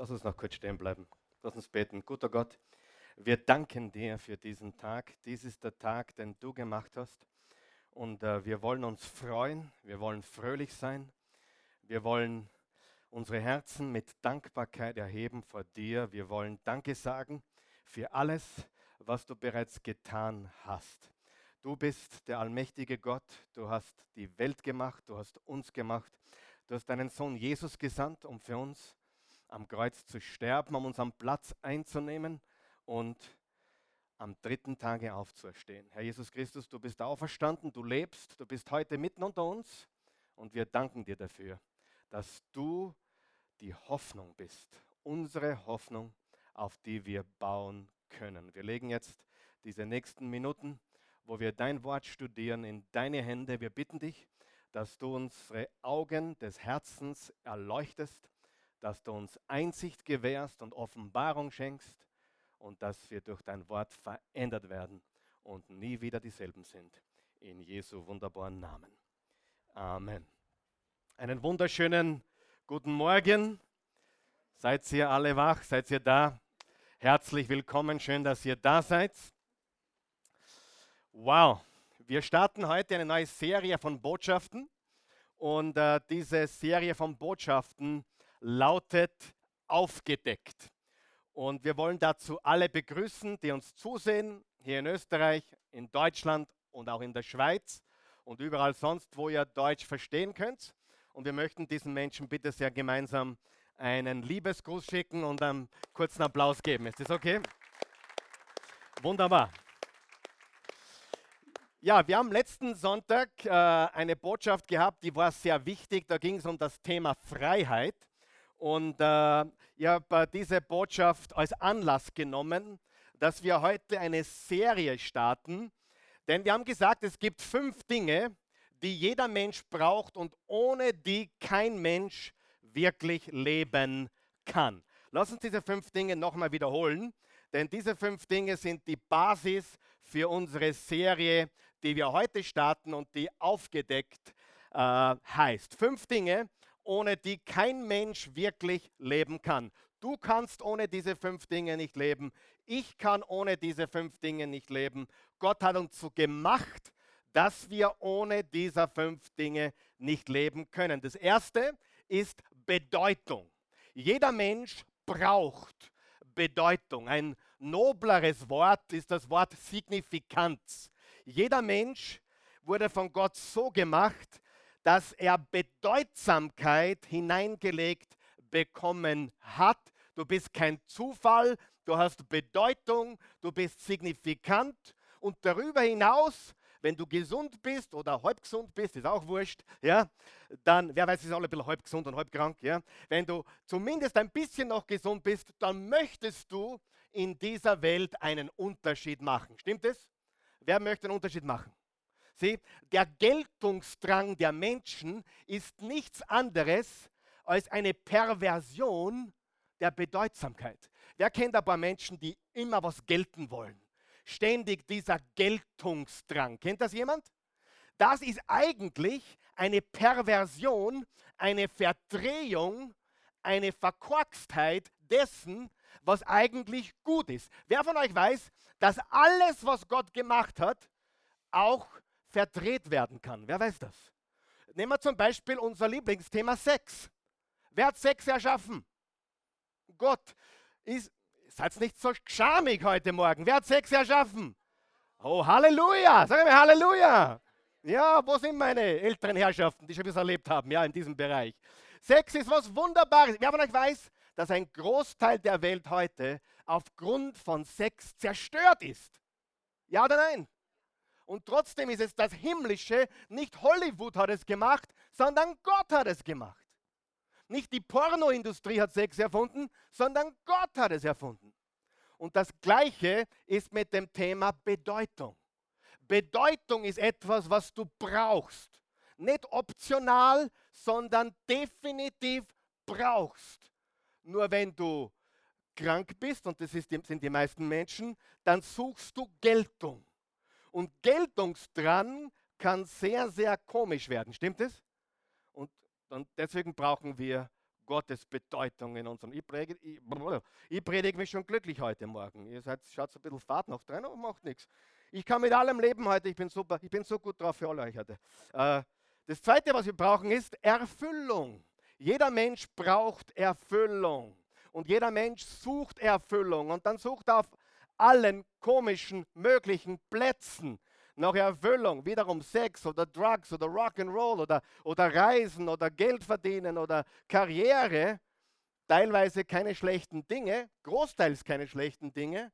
Lass uns noch kurz stehen bleiben. Lass uns beten. Guter Gott, wir danken dir für diesen Tag. Dies ist der Tag, den du gemacht hast. Und äh, wir wollen uns freuen, wir wollen fröhlich sein, wir wollen unsere Herzen mit Dankbarkeit erheben vor dir. Wir wollen Danke sagen für alles, was du bereits getan hast. Du bist der allmächtige Gott, du hast die Welt gemacht, du hast uns gemacht, du hast deinen Sohn Jesus gesandt, um für uns am Kreuz zu sterben, um unseren Platz einzunehmen und am dritten Tage aufzuerstehen. Herr Jesus Christus, du bist auferstanden, du lebst, du bist heute mitten unter uns und wir danken dir dafür, dass du die Hoffnung bist, unsere Hoffnung, auf die wir bauen können. Wir legen jetzt diese nächsten Minuten, wo wir dein Wort studieren, in deine Hände. Wir bitten dich, dass du unsere Augen des Herzens erleuchtest, dass du uns Einsicht gewährst und Offenbarung schenkst und dass wir durch dein Wort verändert werden und nie wieder dieselben sind. In Jesu wunderbaren Namen. Amen. Einen wunderschönen guten Morgen. Seid ihr alle wach? Seid ihr da? Herzlich willkommen. Schön, dass ihr da seid. Wow. Wir starten heute eine neue Serie von Botschaften. Und äh, diese Serie von Botschaften lautet Aufgedeckt. Und wir wollen dazu alle begrüßen, die uns zusehen, hier in Österreich, in Deutschland und auch in der Schweiz und überall sonst, wo ihr Deutsch verstehen könnt. Und wir möchten diesen Menschen bitte sehr gemeinsam einen Liebesgruß schicken und einen kurzen Applaus geben. Ist das okay? Wunderbar. Ja, wir haben letzten Sonntag äh, eine Botschaft gehabt, die war sehr wichtig. Da ging es um das Thema Freiheit. Und äh, ich habe äh, diese Botschaft als Anlass genommen, dass wir heute eine Serie starten. Denn wir haben gesagt, es gibt fünf Dinge, die jeder Mensch braucht und ohne die kein Mensch wirklich leben kann. Lass uns diese fünf Dinge nochmal wiederholen, denn diese fünf Dinge sind die Basis für unsere Serie, die wir heute starten und die aufgedeckt äh, heißt. Fünf Dinge, ohne die kein Mensch wirklich leben kann. Du kannst ohne diese fünf Dinge nicht leben. Ich kann ohne diese fünf Dinge nicht leben. Gott hat uns so gemacht, dass wir ohne diese fünf Dinge nicht leben können. Das erste ist Bedeutung. Jeder Mensch braucht Bedeutung. Ein nobleres Wort ist das Wort Signifikanz. Jeder Mensch wurde von Gott so gemacht, dass er Bedeutsamkeit hineingelegt bekommen hat. Du bist kein Zufall, du hast Bedeutung, du bist signifikant und darüber hinaus, wenn du gesund bist oder halb gesund bist, ist auch wurscht, ja, dann, wer weiß, ist alle ein bisschen halb gesund und halb krank, ja, wenn du zumindest ein bisschen noch gesund bist, dann möchtest du in dieser Welt einen Unterschied machen. Stimmt es? Wer möchte einen Unterschied machen? Sieh, der Geltungsdrang der Menschen ist nichts anderes als eine Perversion der Bedeutsamkeit. Wer kennt paar Menschen, die immer was gelten wollen? Ständig dieser Geltungsdrang. Kennt das jemand? Das ist eigentlich eine Perversion, eine Verdrehung, eine Verkorkstheit dessen, was eigentlich gut ist. Wer von euch weiß, dass alles, was Gott gemacht hat, auch verdreht werden kann. Wer weiß das? Nehmen wir zum Beispiel unser Lieblingsthema Sex. Wer hat Sex erschaffen? Gott. Ist, seid nicht so schamig heute Morgen. Wer hat Sex erschaffen? Oh, Halleluja! Sagen wir Halleluja! Ja, wo sind meine älteren Herrschaften, die schon was erlebt haben, ja, in diesem Bereich? Sex ist was Wunderbares. Wer von euch weiß, dass ein Großteil der Welt heute aufgrund von Sex zerstört ist? Ja oder nein? Und trotzdem ist es das Himmlische, nicht Hollywood hat es gemacht, sondern Gott hat es gemacht. Nicht die Pornoindustrie hat Sex erfunden, sondern Gott hat es erfunden. Und das Gleiche ist mit dem Thema Bedeutung. Bedeutung ist etwas, was du brauchst. Nicht optional, sondern definitiv brauchst. Nur wenn du krank bist, und das sind die meisten Menschen, dann suchst du Geltung. Und Geltungsdrang kann sehr, sehr komisch werden. Stimmt es? Und, und deswegen brauchen wir Gottes Bedeutung in unserem. Ich predige, ich, ich predige mich schon glücklich heute Morgen. Ihr seid, schaut ein bisschen Fahrt noch drin, aber macht nichts. Ich kann mit allem leben heute. Ich bin super. Ich bin so gut drauf für alle euch heute. Äh, das Zweite, was wir brauchen, ist Erfüllung. Jeder Mensch braucht Erfüllung. Und jeder Mensch sucht Erfüllung. Und dann sucht er auf allen komischen möglichen Plätzen nach Erfüllung, wiederum Sex oder Drugs oder Rock'n'Roll oder, oder Reisen oder Geld verdienen oder Karriere, teilweise keine schlechten Dinge, großteils keine schlechten Dinge,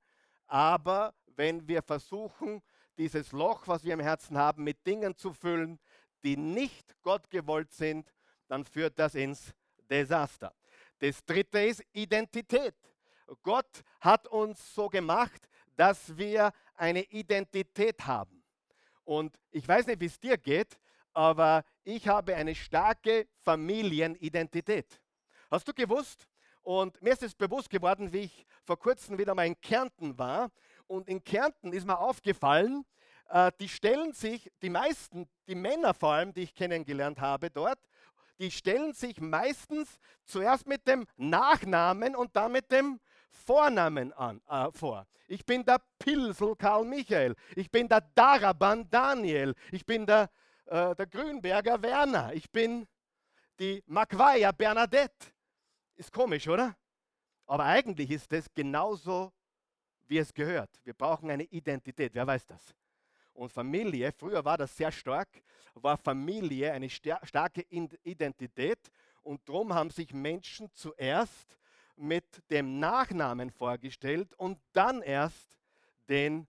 aber wenn wir versuchen, dieses Loch, was wir im Herzen haben, mit Dingen zu füllen, die nicht Gott gewollt sind, dann führt das ins Desaster. Das dritte ist Identität. Gott hat uns so gemacht, dass wir eine Identität haben. Und ich weiß nicht, wie es dir geht, aber ich habe eine starke Familienidentität. Hast du gewusst? Und mir ist es bewusst geworden, wie ich vor kurzem wieder mal in Kärnten war. Und in Kärnten ist mir aufgefallen, äh, die stellen sich, die meisten, die Männer vor allem, die ich kennengelernt habe dort, die stellen sich meistens zuerst mit dem Nachnamen und dann mit dem Vornamen an, äh, vor. Ich bin der Pilsel Karl Michael. Ich bin der Daraban Daniel. Ich bin der, äh, der Grünberger Werner. Ich bin die Maguire Bernadette. Ist komisch, oder? Aber eigentlich ist es genauso, wie es gehört. Wir brauchen eine Identität. Wer weiß das? Und Familie, früher war das sehr stark, war Familie eine starke Identität. Und darum haben sich Menschen zuerst mit dem Nachnamen vorgestellt und dann erst den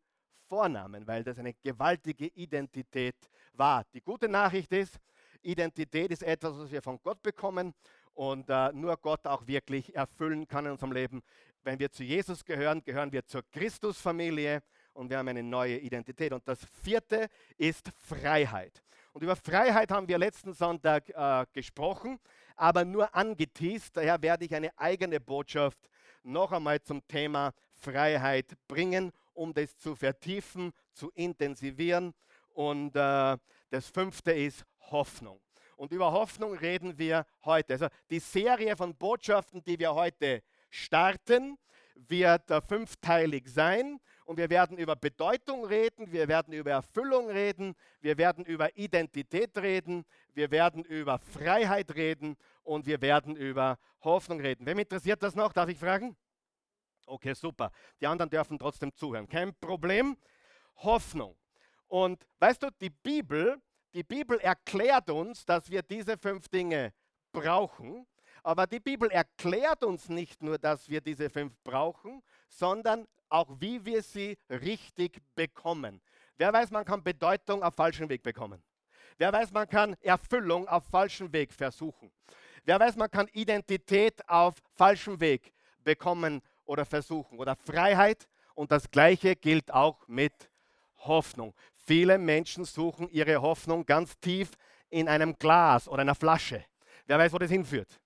Vornamen, weil das eine gewaltige Identität war. Die gute Nachricht ist, Identität ist etwas, was wir von Gott bekommen und äh, nur Gott auch wirklich erfüllen kann in unserem Leben. Wenn wir zu Jesus gehören, gehören wir zur Christusfamilie und wir haben eine neue Identität. Und das vierte ist Freiheit. Und über Freiheit haben wir letzten Sonntag äh, gesprochen aber nur angeteased. Daher werde ich eine eigene Botschaft noch einmal zum Thema Freiheit bringen, um das zu vertiefen, zu intensivieren. Und äh, das fünfte ist Hoffnung. Und über Hoffnung reden wir heute. Also die Serie von Botschaften, die wir heute starten, wird äh, fünfteilig sein. Und wir werden über Bedeutung reden, wir werden über Erfüllung reden, wir werden über Identität reden, wir werden über Freiheit reden und wir werden über Hoffnung reden. Wem interessiert das noch? Darf ich fragen? Okay, super. Die anderen dürfen trotzdem zuhören. Kein Problem. Hoffnung. Und weißt du, die Bibel, die Bibel erklärt uns, dass wir diese fünf Dinge brauchen. Aber die Bibel erklärt uns nicht nur, dass wir diese fünf brauchen, sondern auch wie wir sie richtig bekommen. Wer weiß, man kann Bedeutung auf falschem Weg bekommen. Wer weiß, man kann Erfüllung auf falschem Weg versuchen. Wer weiß, man kann Identität auf falschem Weg bekommen oder versuchen. Oder Freiheit. Und das Gleiche gilt auch mit Hoffnung. Viele Menschen suchen ihre Hoffnung ganz tief in einem Glas oder einer Flasche. Wer weiß, wo das hinführt?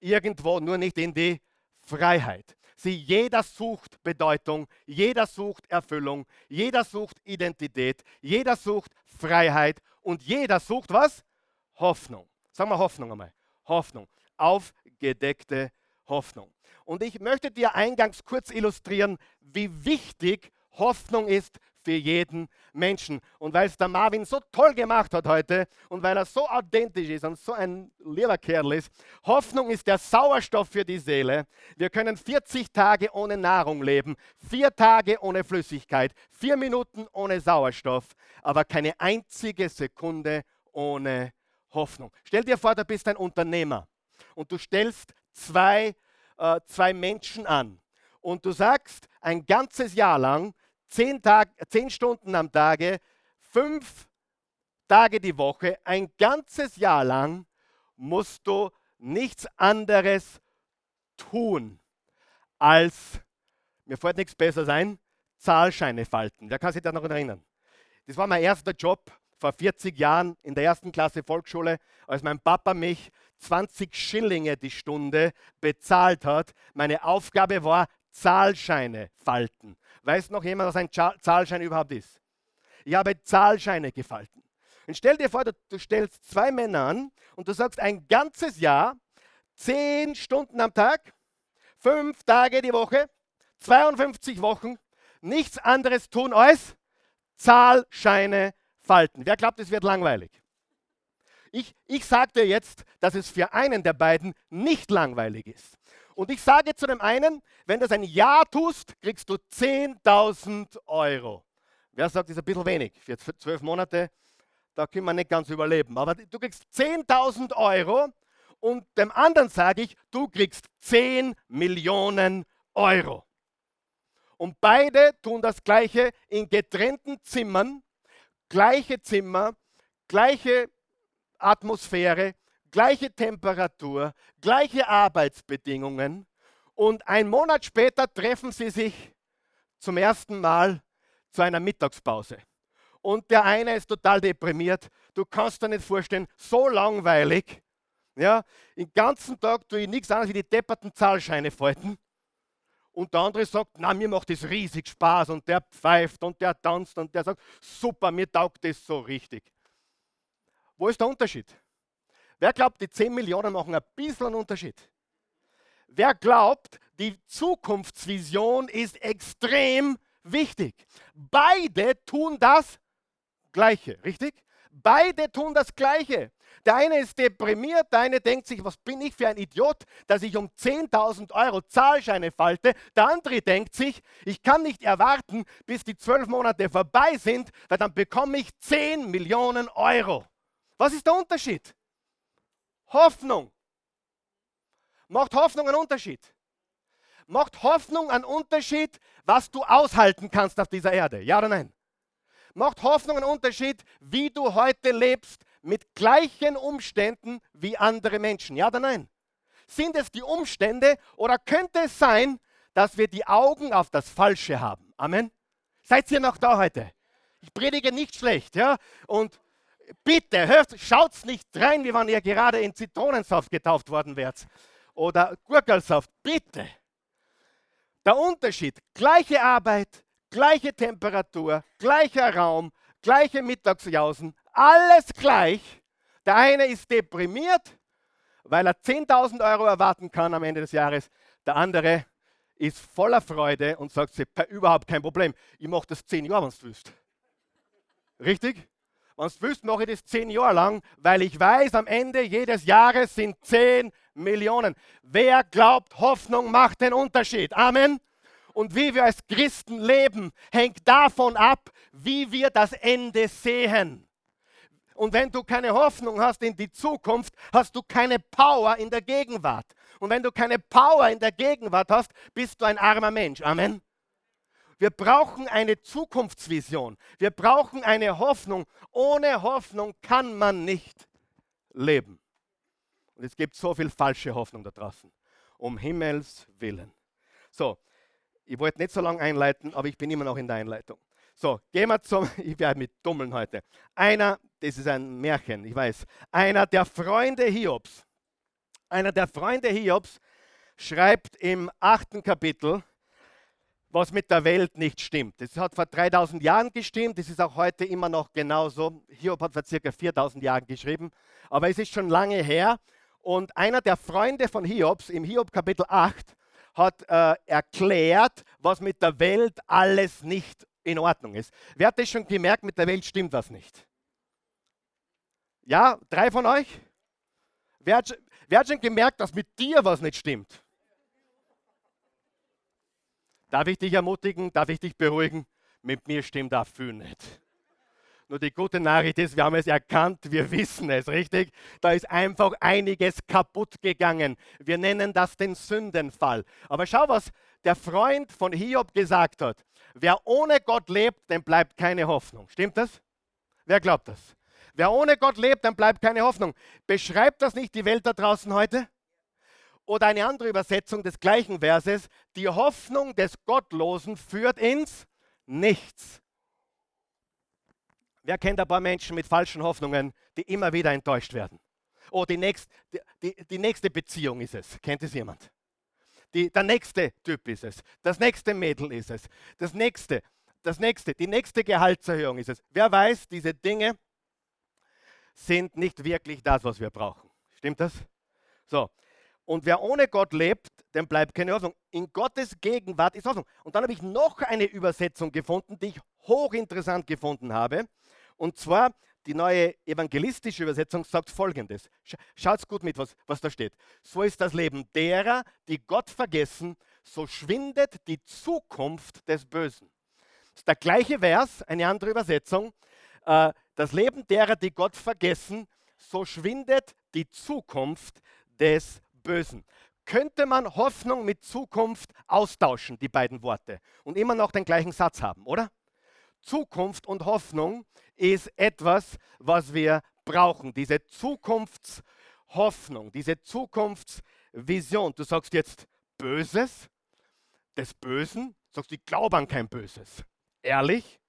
Irgendwo, nur nicht in die Freiheit. Sie, jeder sucht Bedeutung, jeder sucht Erfüllung, jeder sucht Identität, jeder sucht Freiheit und jeder sucht was? Hoffnung. Sagen wir Hoffnung einmal. Hoffnung. Aufgedeckte Hoffnung. Und ich möchte dir eingangs kurz illustrieren, wie wichtig Hoffnung ist für jeden Menschen. Und weil es der Marvin so toll gemacht hat heute und weil er so authentisch ist und so ein lieber Kerl ist, Hoffnung ist der Sauerstoff für die Seele. Wir können 40 Tage ohne Nahrung leben, vier Tage ohne Flüssigkeit, vier Minuten ohne Sauerstoff, aber keine einzige Sekunde ohne Hoffnung. Stell dir vor, du bist ein Unternehmer und du stellst zwei, äh, zwei Menschen an und du sagst ein ganzes Jahr lang, zehn, Tag, zehn Stunden am Tage, fünf Tage die Woche, ein ganzes Jahr lang musst du nichts anderes tun, als, mir fällt nichts besser sein, Zahlscheine falten. Wer kann sich da noch erinnern? Das war mein erster Job vor 40 Jahren in der ersten Klasse Volksschule, als mein Papa mich 20 Schillinge die Stunde bezahlt hat. Meine Aufgabe war, Zahlscheine falten. Weiß noch jemand, was ein Zahlschein überhaupt ist? Ich habe Zahlscheine gefalten. Und stell dir vor, du, stellst zwei Männer an und du sagst ein ganzes Jahr, zehn Stunden am Tag, fünf Tage die Woche, 52 Wochen, nichts anderes tun als Zahlscheine falten. Wer glaubt, es wird langweilig? Ich, ich sage dir jetzt, dass es für einen der beiden nicht langweilig ist. Und ich sage zu dem einen, wenn du das ein Jahr tust, kriegst du 10.000 Euro. Wer sagt, das ist ein bisschen wenig für zwölf Monate? Da können wir nicht ganz überleben. Aber du kriegst 10.000 Euro und dem anderen sage ich, du kriegst 10 Millionen Euro. Und beide tun das Gleiche in getrennten Zimmern, gleiche Zimmer, gleiche Atmosphäre, gleiche Temperatur, gleiche Arbeitsbedingungen. Und ein Monat später treffen sie sich zum ersten Mal zu einer Mittagspause. Und der eine ist total deprimiert. Du kannst dir nicht vorstellen, so langweilig. Ja, den ganzen Tag tue ich nichts anderes wie die depperten Zahlscheine falten. Und der andere sagt, na, mir macht das riesig Spaß. Und der pfeift und der tanzt und der sagt, super, mir taugt das so richtig. Wo ist der Unterschied? Wer glaubt, die 10 Millionen machen ein bisschen einen Unterschied? Wer glaubt, die Zukunftsvision ist extrem wichtig? Beide tun das Gleiche, richtig? Beide tun das Gleiche. Der eine ist deprimiert, der eine denkt sich, was bin ich für ein Idiot, dass ich um 10.000 Euro Zahlscheine falte. Der andere denkt sich, ich kann nicht erwarten, bis die zwölf Monate vorbei sind, weil dann bekomme ich 10 Millionen Euro. Was ist der Unterschied? Hoffnung. Macht Hoffnung einen Unterschied? Macht Hoffnung einen Unterschied, was du aushalten kannst auf dieser Erde? Ja oder nein? Macht Hoffnung einen Unterschied, wie du heute lebst, mit gleichen Umständen wie andere Menschen? Ja oder nein? Sind es die Umstände oder könnte es sein, dass wir die Augen auf das Falsche haben? Amen. Seid ihr noch da heute? Ich predige nicht schlecht, ja? Und bitte, hört, schaut's nicht rein, wie wenn ihr gerade in Zitronensaft getauft worden wärt. Oder Gurkelsaft, bitte. Der Unterschied, gleiche Arbeit, gleiche Temperatur, gleicher Raum, gleiche Mittagsjausen, alles gleich. Der eine ist deprimiert, weil er 10.000 Euro erwarten kann am Ende des Jahres. Der andere ist voller Freude und sagt sich, überhaupt kein Problem. Ich mache das zehn Jahre, wenn du willst. Richtig? Wenn du willst, mache ich das zehn Jahre lang, weil ich weiß, am Ende jedes Jahres sind 10 Millionen. Wer glaubt, Hoffnung macht den Unterschied? Amen und wie wir als Christen leben, hängt davon ab, wie wir das Ende sehen. Und wenn du keine Hoffnung hast in die Zukunft, hast du keine Power in der Gegenwart. Und wenn du keine Power in der Gegenwart hast, bist du ein armer Mensch. Amen. Wir brauchen eine Zukunftsvision. Wir brauchen eine Hoffnung. Ohne Hoffnung kann man nicht leben. Und es gibt so viel falsche Hoffnung da draußen. Um Himmels Willen. So, ich wollte nicht so lange einleiten, aber ich bin immer noch in der Einleitung. So, gehen wir zum, ich werde mit Dummeln heute. Einer, das ist ein Märchen, ich weiß. Einer der Freunde Hiobs, einer der Freunde Hiobs schreibt im achten Kapitel, was mit der Welt nicht stimmt. Das hat vor 3000 Jahren gestimmt, das ist auch heute immer noch genauso. Hiob hat vor circa 4000 Jahren geschrieben, aber es ist schon lange her. Und einer der Freunde von Hiobs im Hiob Kapitel 8 hat äh, erklärt, was mit der Welt alles nicht in Ordnung ist. Wer hat das schon gemerkt, mit der Welt stimmt was nicht? Ja, drei von euch? Wer hat, wer hat schon gemerkt, dass mit dir was nicht stimmt? Darf ich dich ermutigen? Darf ich dich beruhigen? Mit mir stimmt da viel nicht. Nur die gute Nachricht ist, wir haben es erkannt, wir wissen es, richtig? Da ist einfach einiges kaputt gegangen. Wir nennen das den Sündenfall. Aber schau, was der Freund von Hiob gesagt hat. Wer ohne Gott lebt, dem bleibt keine Hoffnung. Stimmt das? Wer glaubt das? Wer ohne Gott lebt, dann bleibt keine Hoffnung. Beschreibt das nicht die Welt da draußen heute? Oder eine andere Übersetzung des gleichen Verses, die Hoffnung des Gottlosen führt ins Nichts. Wer kennt ein paar Menschen mit falschen Hoffnungen, die immer wieder enttäuscht werden? Oh, die, nächst, die, die, die nächste Beziehung ist es. Kennt es jemand? Die, der nächste Typ ist es. Das nächste Mädel ist es. Das nächste, das nächste, die nächste Gehaltserhöhung ist es. Wer weiß, diese Dinge sind nicht wirklich das, was wir brauchen. Stimmt das? So. Und wer ohne Gott lebt, dem bleibt keine Hoffnung. In Gottes Gegenwart ist Hoffnung. Und dann habe ich noch eine Übersetzung gefunden, die ich hochinteressant gefunden habe. Und zwar die neue evangelistische Übersetzung sagt folgendes. Schaut gut mit, was, was da steht. So ist das Leben derer, die Gott vergessen, so schwindet die Zukunft des Bösen. Das ist der gleiche Vers, eine andere Übersetzung. Äh, das Leben derer, die Gott vergessen, so schwindet die Zukunft des Bösen. Könnte man Hoffnung mit Zukunft austauschen, die beiden Worte, und immer noch den gleichen Satz haben, oder? Zukunft und Hoffnung ist etwas, was wir brauchen. Diese Zukunftshoffnung, diese Zukunftsvision. Du sagst jetzt Böses, des Bösen, sagst du, ich glaube an kein Böses. Ehrlich?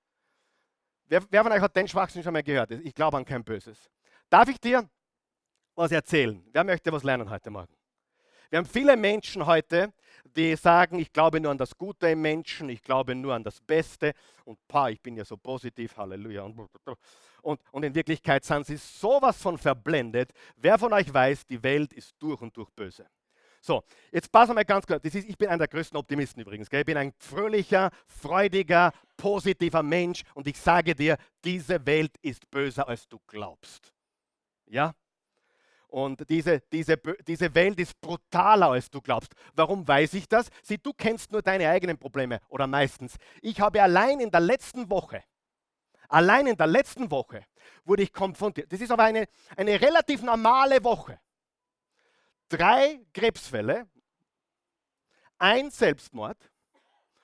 Wer, wer von euch hat den Schwachsinn schon mal gehört? Ich glaube an kein Böses. Darf ich dir was erzählen? Wer möchte was lernen heute Morgen? Wir haben viele Menschen heute, die sagen, ich glaube nur an das Gute im Menschen, ich glaube nur an das Beste und pa, ich bin ja so positiv, Halleluja. Und, und, in Wirklichkeit sind sie sowas von verblendet. Wer von euch weiß, die Welt ist durch und durch böse. So, jetzt wir mal ganz kurz. Ich bin einer der größten Optimisten übrigens. Gell? Ich bin ein fröhlicher, freudiger, positiver Mensch und ich sage dir, diese Welt ist böser, als du glaubst. Ja? Und diese, diese, diese Welt ist brutaler, als du glaubst. Warum weiß ich das? Sieh, du kennst nur deine eigenen Probleme oder meistens. Ich habe allein in der letzten Woche, allein in der letzten Woche wurde ich konfrontiert. Das ist aber eine, eine relativ normale Woche. Drei Krebsfälle, ein Selbstmord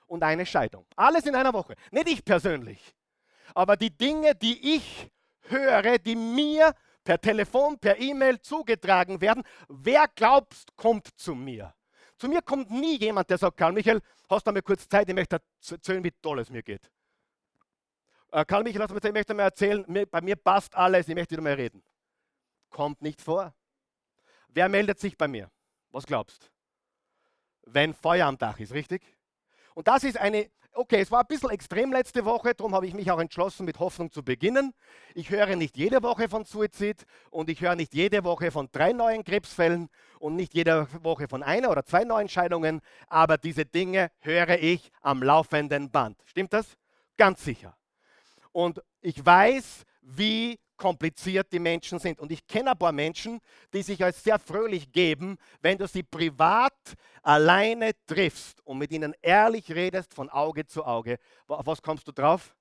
und eine Scheidung. Alles in einer Woche. Nicht ich persönlich, aber die Dinge, die ich höre, die mir per Telefon, per E-Mail zugetragen werden. Wer glaubst, kommt zu mir? Zu mir kommt nie jemand, der sagt, Karl Michael, hast du mal kurz Zeit, ich möchte erzählen, wie toll es mir geht. Äh, Karl Michael, hast du mal Zeit, ich möchte mal erzählen, bei mir passt alles, ich möchte wieder mal reden. Kommt nicht vor. Wer meldet sich bei mir? Was glaubst? Wenn Feuer am Dach ist, richtig? Und das ist eine, okay, es war ein bisschen extrem letzte Woche, darum habe ich mich auch entschlossen, mit Hoffnung zu beginnen. Ich höre nicht jede Woche von Suizid und ich höre nicht jede Woche von drei neuen Krebsfällen und nicht jede Woche von einer oder zwei neuen Scheidungen, aber diese Dinge höre ich am laufenden Band. Stimmt das? Ganz sicher. Und ich weiß, wie kompliziert die Menschen sind. Und ich kenne ein paar Menschen, die sich als sehr fröhlich geben, wenn du sie privat alleine triffst und mit ihnen ehrlich redest von Auge zu Auge. Auf was kommst du drauf?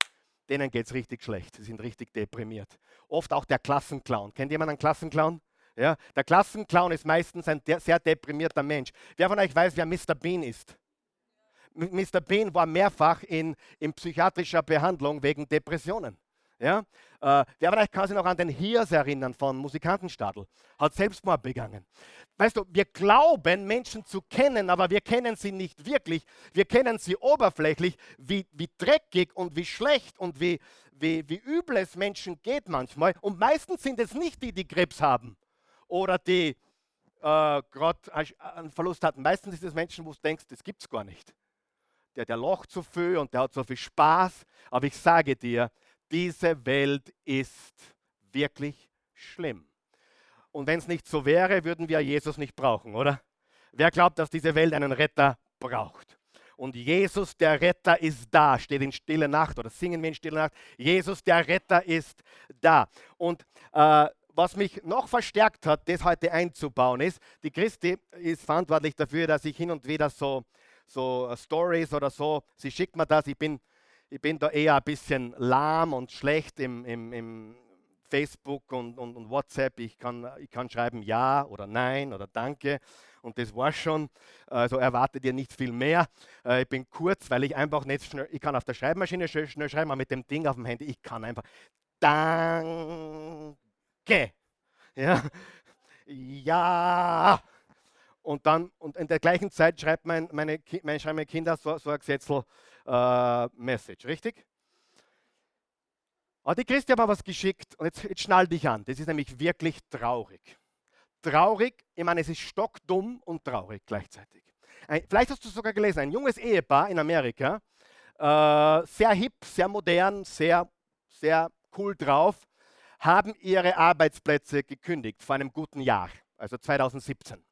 Denen geht es richtig schlecht. Sie sind richtig deprimiert. Oft auch der Klassenclown. Kennt jemand einen Klassenclown? Ja, der Klassenclown ist meistens ein sehr deprimierter Mensch. Wer von euch weiß, wer Mr. Bean ist? Mr. Bean war mehrfach in, in psychiatrischer Behandlung wegen Depressionen. Ja? Äh, wer vielleicht kann sich noch an den Hirs erinnern von Musikantenstadel, hat Selbstmord begangen. Weißt du, wir glauben, Menschen zu kennen, aber wir kennen sie nicht wirklich. Wir kennen sie oberflächlich, wie, wie dreckig und wie schlecht und wie, wie, wie übel es Menschen geht manchmal. Und meistens sind es nicht die, die Krebs haben oder die äh, gerade einen Verlust hatten. Meistens sind es Menschen, wo du denkst, das gibt es gar nicht. Der, der lacht so viel und der hat so viel Spaß. Aber ich sage dir, diese Welt ist wirklich schlimm. Und wenn es nicht so wäre, würden wir Jesus nicht brauchen, oder? Wer glaubt, dass diese Welt einen Retter braucht? Und Jesus, der Retter, ist da, steht in Stille Nacht oder singen wir in Stille Nacht. Jesus, der Retter, ist da. Und äh, was mich noch verstärkt hat, das heute einzubauen, ist, die Christi ist verantwortlich dafür, dass ich hin und wieder so, so Stories oder so, sie schickt mir das, ich bin ich bin da eher ein bisschen lahm und schlecht im, im, im Facebook und, und, und, WhatsApp. Ich kann, ich kann schreiben Ja oder Nein oder Danke und das war schon. Also erwartet ihr nicht viel mehr. Äh, ich bin kurz, weil ich einfach nicht schnell, ich kann auf der Schreibmaschine schnell, schnell schreiben, aber mit dem Ding auf dem Handy, ich kann einfach Danke. Ja. Ja. Und dann, und in der gleichen Zeit schreibt mein, meine, meine, schreiben meine Kinder so, so ein Gesetzel, äh, Message, richtig? Aber die Christi hat mir was geschickt und jetzt, jetzt schnall dich an. Das ist nämlich wirklich traurig. Traurig, ich meine, es ist stockdumm und traurig gleichzeitig. Ein, vielleicht hast du sogar gelesen, ein junges Ehepaar in Amerika, äh, sehr hip, sehr modern, sehr, sehr cool drauf, haben ihre Arbeitsplätze gekündigt vor einem guten Jahr, also 2017.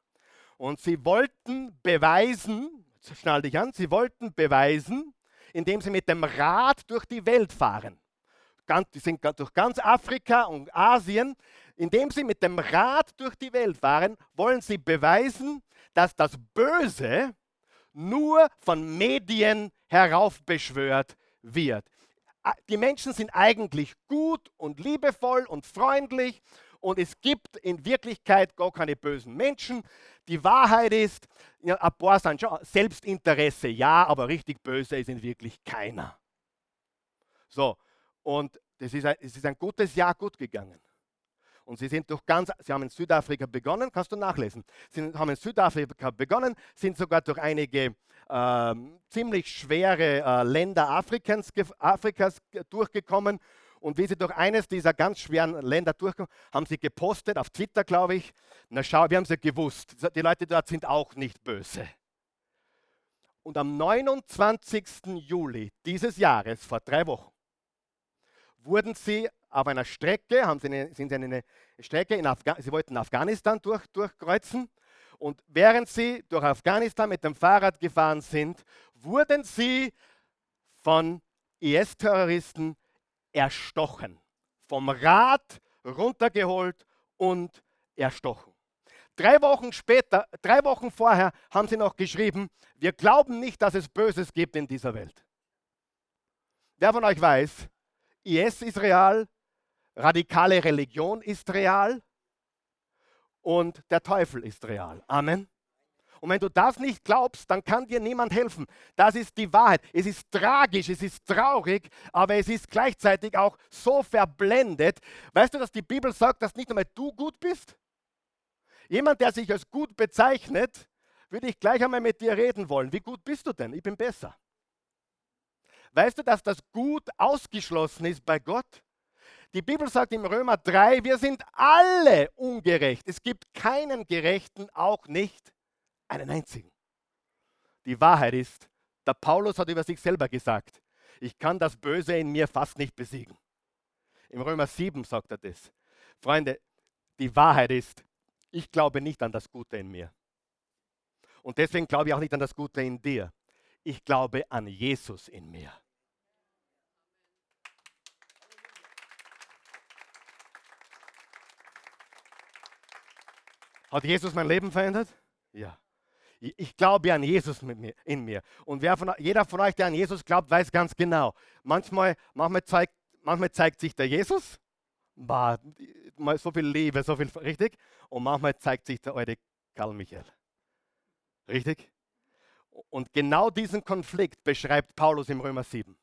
Und sie wollten beweisen, schnall dich an, sie wollten beweisen, indem sie mit dem Rad durch die Welt fahren. die sind durch ganz Afrika und Asien. Indem sie mit dem Rad durch die Welt fahren, wollen sie beweisen, dass das Böse nur von Medien heraufbeschwört wird. Die Menschen sind eigentlich gut und liebevoll und freundlich und es gibt in Wirklichkeit gar keine bösen Menschen. Die Wahrheit ist, ja, ein paar sind schon Selbstinteresse, ja, aber richtig böse ist in wirklich keiner. So, und das ist ein, es ist ein gutes Jahr gut gegangen. Und sie sind durch ganz, sie haben in Südafrika begonnen, kannst du nachlesen. Sie haben in Südafrika begonnen, sind sogar durch einige äh, ziemlich schwere äh, Länder Afrikans, Afrikas durchgekommen. Und wie sie durch eines dieser ganz schweren Länder durchkommen, haben sie gepostet auf Twitter, glaube ich. Na schau, wir haben sie gewusst. Die Leute dort sind auch nicht böse. Und am 29. Juli dieses Jahres, vor drei Wochen, wurden sie auf einer Strecke, haben sie eine, sind sie eine Strecke, in sie wollten Afghanistan durch, durchkreuzen. Und während sie durch Afghanistan mit dem Fahrrad gefahren sind, wurden sie von IS-Terroristen erstochen. Vom Rad runtergeholt und erstochen. Drei Wochen später, drei Wochen vorher haben sie noch geschrieben, wir glauben nicht, dass es Böses gibt in dieser Welt. Wer von euch weiß, IS ist real, radikale Religion ist real und der Teufel ist real. Amen. Und wenn du das nicht glaubst, dann kann dir niemand helfen. Das ist die Wahrheit. Es ist tragisch, es ist traurig, aber es ist gleichzeitig auch so verblendet. Weißt du, dass die Bibel sagt, dass nicht einmal du gut bist? Jemand, der sich als gut bezeichnet, würde ich gleich einmal mit dir reden wollen. Wie gut bist du denn? Ich bin besser. Weißt du, dass das Gut ausgeschlossen ist bei Gott? Die Bibel sagt im Römer 3, wir sind alle ungerecht. Es gibt keinen Gerechten, auch nicht einen einzigen. Die Wahrheit ist, der Paulus hat über sich selber gesagt, ich kann das Böse in mir fast nicht besiegen. Im Römer 7 sagt er das. Freunde, die Wahrheit ist, ich glaube nicht an das Gute in mir. Und deswegen glaube ich auch nicht an das Gute in dir. Ich glaube an Jesus in mir. Hat Jesus mein Leben verändert? Ja. Ich glaube an Jesus mir, in mir. Und von, jeder von euch, der an Jesus glaubt, weiß ganz genau. Manchmal, manchmal, zeigt, manchmal zeigt sich der Jesus, bah, so viel Liebe, so viel, richtig? Und manchmal zeigt sich der alte Karl Michael. Richtig? Und genau diesen Konflikt beschreibt Paulus im Römer 7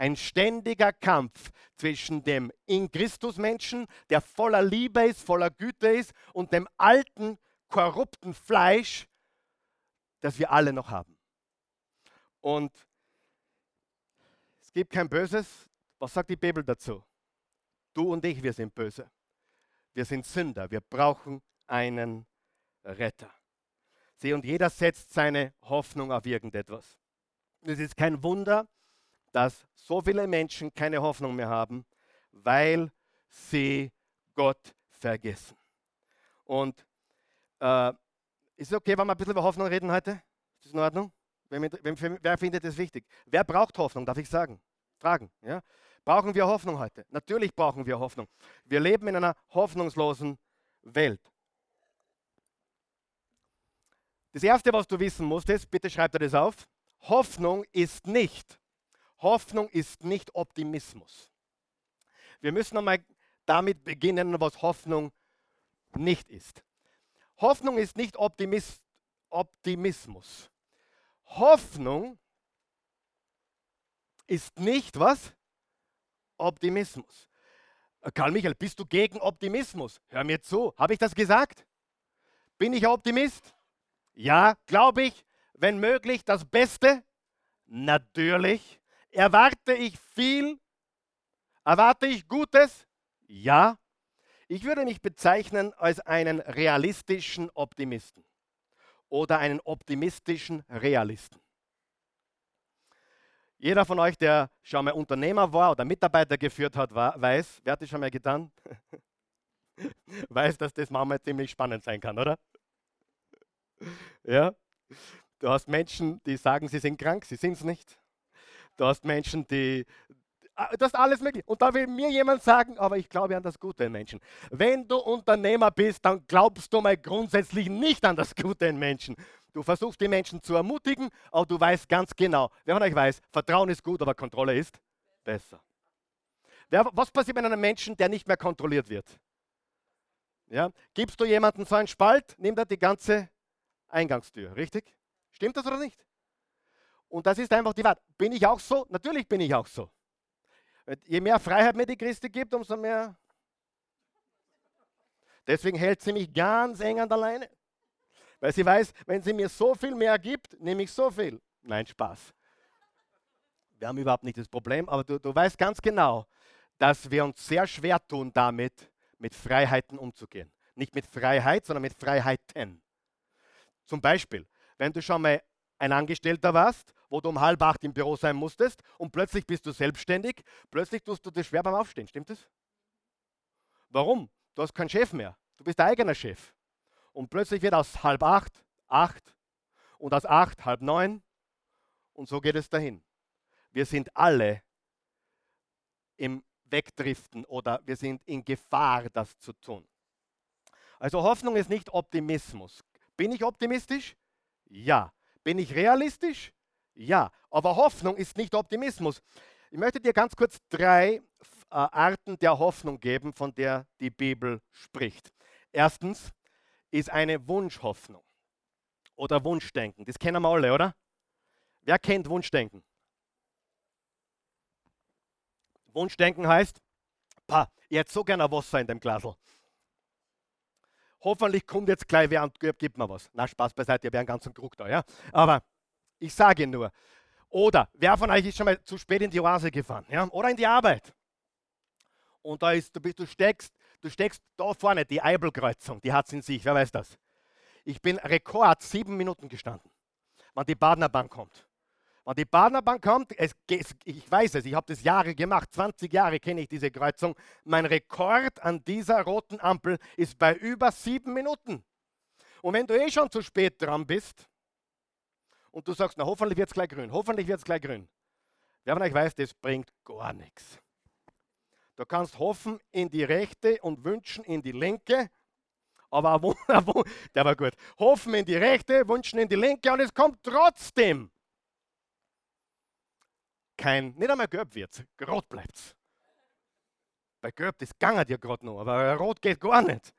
ein ständiger Kampf zwischen dem in Christus Menschen, der voller Liebe ist, voller Güte ist, und dem alten, korrupten Fleisch, das wir alle noch haben. Und es gibt kein Böses. Was sagt die Bibel dazu? Du und ich, wir sind böse. Wir sind Sünder. Wir brauchen einen Retter. Sieh, und jeder setzt seine Hoffnung auf irgendetwas. Es ist kein Wunder, dass so viele Menschen keine Hoffnung mehr haben, weil sie Gott vergessen. Und äh, ist es okay, wenn wir ein bisschen über Hoffnung reden heute? Ist das in Ordnung? Wer, findet das wichtig? Wer braucht Hoffnung, darf ich sagen? Fragen. Ja? Brauchen wir Hoffnung heute? Natürlich brauchen wir Hoffnung. Wir leben in einer hoffnungslosen Welt. Das Erste, was du wissen musst, ist, bitte schreib dir das auf, Hoffnung ist nicht Hoffnung ist nicht Optimismus. Wir müssen einmal damit beginnen, was Hoffnung nicht ist. Hoffnung ist nicht Optimis Optimismus. Hoffnung ist nicht was? Optimismus. Karl Michael, bist du gegen Optimismus? Hör mir zu. Habe ich das gesagt? Bin ich Optimist? Ja, glaube ich, wenn möglich, das Beste? Natürlich. Erwarte ich viel? Erwarte ich Gutes? Ja. Ich würde mich bezeichnen als einen realistischen Optimisten oder einen optimistischen Realisten. Jeder von euch, der schon mal Unternehmer war oder Mitarbeiter geführt hat, weiß, wer hat das schon mal getan? weiß, dass das manchmal ziemlich spannend sein kann, oder? Ja? Du hast Menschen, die sagen, sie sind krank, sie sind es nicht. Du hast Menschen, die. Ah, das ist alles möglich. Und da will mir jemand sagen, aber ich glaube an das Gute in Menschen. Wenn du Unternehmer bist, dann glaubst du mal grundsätzlich nicht an das Gute in Menschen. Du versuchst die Menschen zu ermutigen, aber du weißt ganz genau, wer von euch weiß, Vertrauen ist gut, aber Kontrolle ist besser. Was passiert mit einem Menschen, der nicht mehr kontrolliert wird? Ja? Gibst du jemandem so einen Spalt, nimmt er die ganze Eingangstür, richtig? Stimmt das oder nicht? Und das ist einfach die Wahrheit. Bin ich auch so? Natürlich bin ich auch so. Je mehr Freiheit mir die Christi gibt, umso mehr. Deswegen hält sie mich ganz eng an der Leine. Weil sie weiß, wenn sie mir so viel mehr gibt, nehme ich so viel. Nein, Spaß. Wir haben überhaupt nicht das Problem, aber du, du weißt ganz genau, dass wir uns sehr schwer tun damit, mit Freiheiten umzugehen. Nicht mit Freiheit, sondern mit Freiheiten. Zum Beispiel, wenn du schon mal ein Angestellter warst, wo du um halb acht im Büro sein musstest und plötzlich bist du selbstständig, plötzlich tust du dir schwer beim Aufstehen, stimmt das? Warum? Du hast keinen Chef mehr. Du bist der eigener Chef. Und plötzlich wird aus halb acht acht und aus acht halb neun und so geht es dahin. Wir sind alle im Wegdriften oder wir sind in Gefahr, das zu tun. Also Hoffnung ist nicht Optimismus. Bin ich optimistisch? Ja. Bin ich realistisch? Ja. Aber Hoffnung ist nicht Optimismus. Ich möchte dir ganz kurz drei äh, Arten der Hoffnung geben, von der die Bibel spricht. Erstens ist eine Wunschhoffnung oder Wunschdenken. Das kennen wir alle, oder? Wer kennt Wunschdenken? Wunschdenken heißt, pa, ich hätte so gerne Wasser in dem Glasl. Hoffentlich kommt jetzt gleich wer und gibt mir was. Na, Spaß beiseite, ich habe einen ganzen Krug da, ja. Aber ich sage nur. Oder wer von euch ist schon mal zu spät in die Oase gefahren, ja? Oder in die Arbeit. Und da ist, du, du steckst, du steckst da vorne, die Eibelkreuzung, die hat es in sich, wer weiß das. Ich bin Rekord sieben Minuten gestanden, wann die Badnerbahn kommt. Wenn die Badnerbahn kommt, es, ich weiß es, ich habe das Jahre gemacht, 20 Jahre kenne ich diese Kreuzung. Mein Rekord an dieser roten Ampel ist bei über sieben Minuten. Und wenn du eh schon zu spät dran bist und du sagst, na hoffentlich wird es gleich grün, hoffentlich wird es gleich grün. Wer von euch weiß, das bringt gar nichts. Du kannst hoffen in die rechte und wünschen in die linke. Aber der war gut. Hoffen in die rechte, wünschen in die linke und es kommt trotzdem kein, nicht einmal gelb wird, rot bleibt Bei gelb, das gangert ja gerade noch, aber rot geht gar nicht.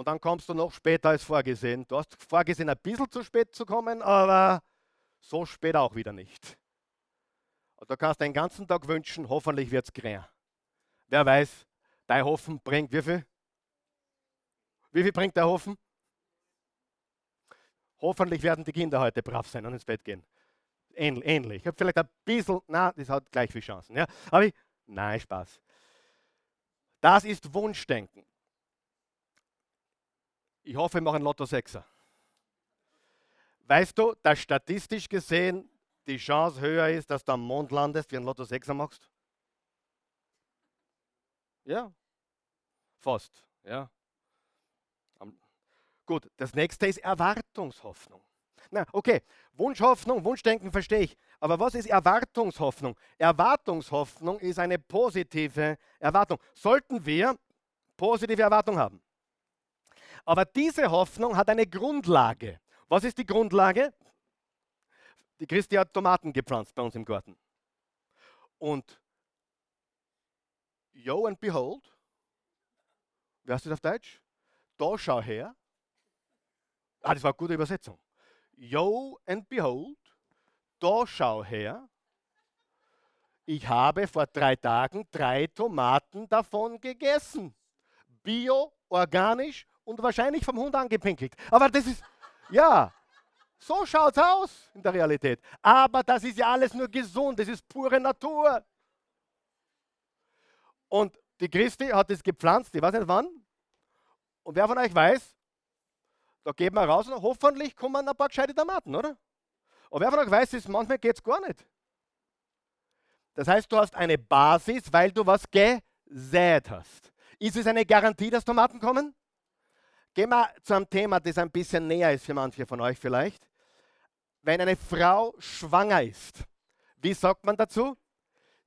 Und dann kommst du noch später als vorgesehen. Du hast vorgesehen, ein bisschen zu spät zu kommen, aber so spät auch wieder nicht. Und du kannst den ganzen Tag wünschen, hoffentlich wird es grün. Wer weiß, dein Hoffen bringt wie viel? Wie viel bringt der Hoffen? Hoffentlich werden die Kinder heute brav sein und ins Bett gehen ähnlich. Ich habe vielleicht ein bisschen, na, das hat gleich viel Chancen. Ja? Aber ich, nein, Spaß. Das ist Wunschdenken. Ich hoffe, wir machen Lotto 6er. Weißt du, dass statistisch gesehen die Chance höher ist, dass du am Mond landest, wie ein Lotto 6er machst? Ja, fast. Ja. Gut, das nächste ist Erwartungshoffnung. Na, okay, Wunschhoffnung, Wunschdenken verstehe ich. Aber was ist Erwartungshoffnung? Erwartungshoffnung ist eine positive Erwartung. Sollten wir positive Erwartung haben. Aber diese Hoffnung hat eine Grundlage. Was ist die Grundlage? Die Christi hat Tomaten gepflanzt bei uns im Garten. Und yo and behold, wie heißt das auf Deutsch? Da schau her. Ah, das war eine gute Übersetzung. Yo and behold, da schau her, ich habe vor drei Tagen drei Tomaten davon gegessen. Bio, organisch und wahrscheinlich vom Hund angepinkelt. Aber das ist, ja, so schaut es aus in der Realität. Aber das ist ja alles nur gesund, das ist pure Natur. Und die Christi hat es gepflanzt, ich weiß nicht wann. Und wer von euch weiß, da geht man raus und hoffentlich kommen ein paar gescheite Tomaten, oder? Aber wer von euch weiß, ist, manchmal geht es gar nicht. Das heißt, du hast eine Basis, weil du was gesät hast. Ist es eine Garantie, dass Tomaten kommen? Gehen wir zu einem Thema, das ein bisschen näher ist für manche von euch vielleicht. Wenn eine Frau schwanger ist, wie sagt man dazu?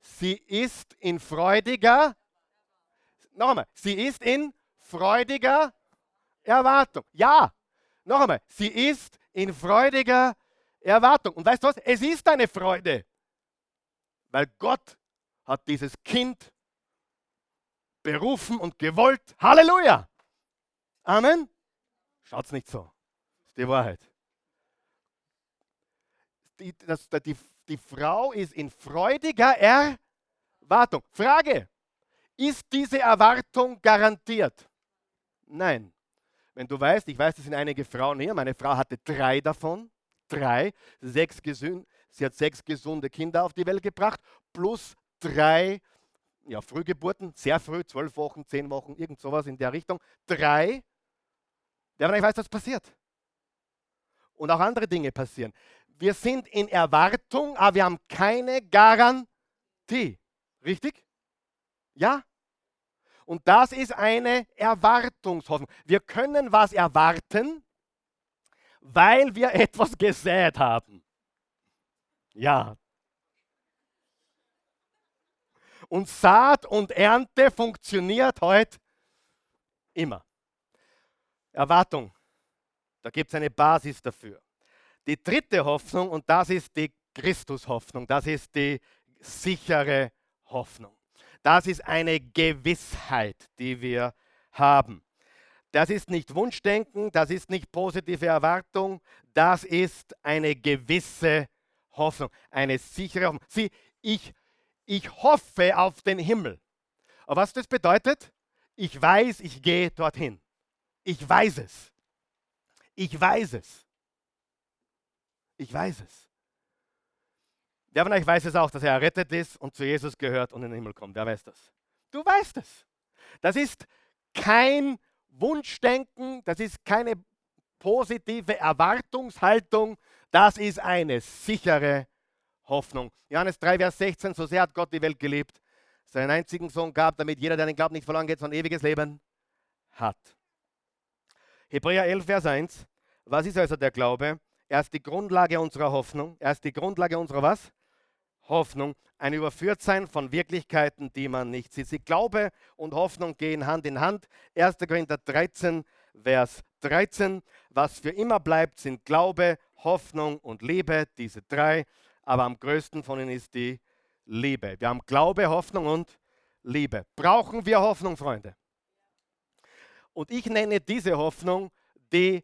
Sie ist in freudiger, noch einmal, sie ist in freudiger Erwartung. Ja, noch einmal, sie ist in freudiger Erwartung. Und weißt du was? Es ist eine Freude, weil Gott hat dieses Kind berufen und gewollt. Halleluja! Amen? Schaut's nicht so. Das ist die Wahrheit. Die, das, die, die Frau ist in freudiger Erwartung. Frage: Ist diese Erwartung garantiert? Nein. Wenn du weißt, ich weiß, es sind einige Frauen hier, meine Frau hatte drei davon, drei, sechs gesund, sie hat sechs gesunde Kinder auf die Welt gebracht, plus drei ja, Frühgeburten, sehr früh, zwölf Wochen, zehn Wochen, irgend sowas in der Richtung. Drei, wer von euch weiß, was passiert. Und auch andere Dinge passieren. Wir sind in Erwartung, aber wir haben keine Garantie. Richtig? Ja? Und das ist eine Erwartungshoffnung. Wir können was erwarten, weil wir etwas gesät haben. Ja. Und Saat und Ernte funktioniert heute immer. Erwartung. Da gibt es eine Basis dafür. Die dritte Hoffnung, und das ist die Christushoffnung, das ist die sichere Hoffnung. Das ist eine Gewissheit, die wir haben. Das ist nicht Wunschdenken, das ist nicht positive Erwartung, das ist eine gewisse Hoffnung, eine sichere Hoffnung. Sieh, ich, ich hoffe auf den Himmel. Aber was das bedeutet? Ich weiß, ich gehe dorthin. Ich weiß es. Ich weiß es. Ich weiß es. Wer von euch weiß es auch, dass er errettet ist und zu Jesus gehört und in den Himmel kommt? Wer weiß das? Du weißt es. Das ist kein Wunschdenken, das ist keine positive Erwartungshaltung, das ist eine sichere Hoffnung. Johannes 3, Vers 16, so sehr hat Gott die Welt geliebt, seinen einzigen Sohn gab, damit jeder, der den Glauben nicht verloren geht, sondern ewiges Leben hat. Hebräer 11, Vers 1, was ist also der Glaube? Er ist die Grundlage unserer Hoffnung. Er ist die Grundlage unserer was? Hoffnung. Ein Überführtsein von Wirklichkeiten, die man nicht sieht. Sie Glaube und Hoffnung gehen Hand in Hand. 1. Korinther 13, Vers 13. Was für immer bleibt, sind Glaube, Hoffnung und Liebe, diese drei. Aber am größten von ihnen ist die Liebe. Wir haben Glaube, Hoffnung und Liebe. Brauchen wir Hoffnung, Freunde? Und ich nenne diese Hoffnung die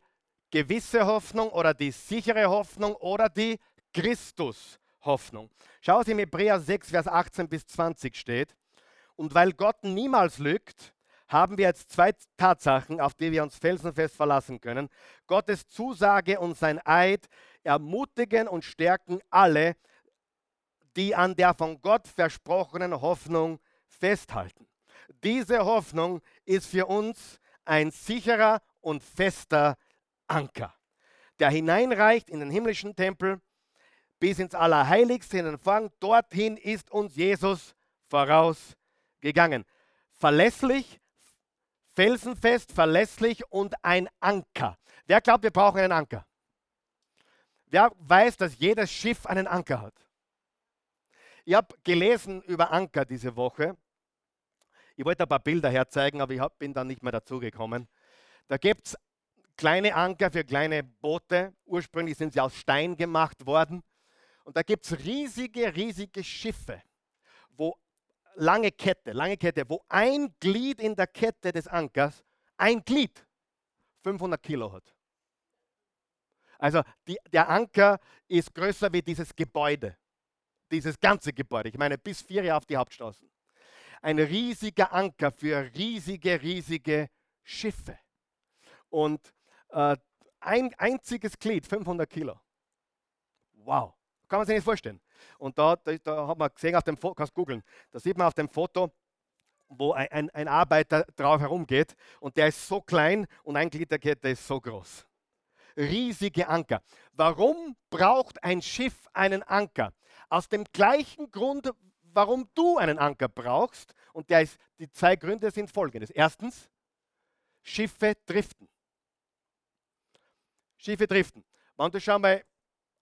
gewisse Hoffnung oder die sichere Hoffnung oder die Christus-Hoffnung. Schau, was im Hebräer 6, Vers 18 bis 20 steht. Und weil Gott niemals lügt, haben wir jetzt zwei Tatsachen, auf die wir uns felsenfest verlassen können. Gottes Zusage und sein Eid ermutigen und stärken alle, die an der von Gott versprochenen Hoffnung festhalten. Diese Hoffnung ist für uns ein sicherer und fester Anker, der hineinreicht in den himmlischen Tempel bis ins Allerheiligste, in den Vorhang. Dorthin ist uns Jesus vorausgegangen. Verlässlich, felsenfest, verlässlich und ein Anker. Wer glaubt, wir brauchen einen Anker? Wer weiß, dass jedes Schiff einen Anker hat? Ich habe gelesen über Anker diese Woche. Ich wollte ein paar Bilder herzeigen, aber ich bin dann nicht mehr dazugekommen. Da gibt es kleine Anker für kleine Boote. Ursprünglich sind sie aus Stein gemacht worden. Und da gibt es riesige, riesige Schiffe, wo lange Kette, lange Kette, wo ein Glied in der Kette des Ankers, ein Glied, 500 Kilo hat. Also die, der Anker ist größer wie dieses Gebäude, dieses ganze Gebäude. Ich meine bis vier auf die Hauptstraßen. Ein riesiger Anker für riesige, riesige Schiffe. Und äh, ein einziges Glied, 500 Kilo. Wow, kann man sich nicht vorstellen. Und da, da, da hat man gesehen auf dem Foto, kannst googeln, da sieht man auf dem Foto, wo ein, ein, Arbeiter drauf herumgeht und der ist so klein und ein Glied der Kette ist so groß. Riesige Anker. Warum braucht ein Schiff einen Anker? Aus dem gleichen Grund, warum du einen Anker brauchst. Und der ist, die zwei Gründe sind folgendes. Erstens, Schiffe driften. Schiffe driften. Wenn du schon mal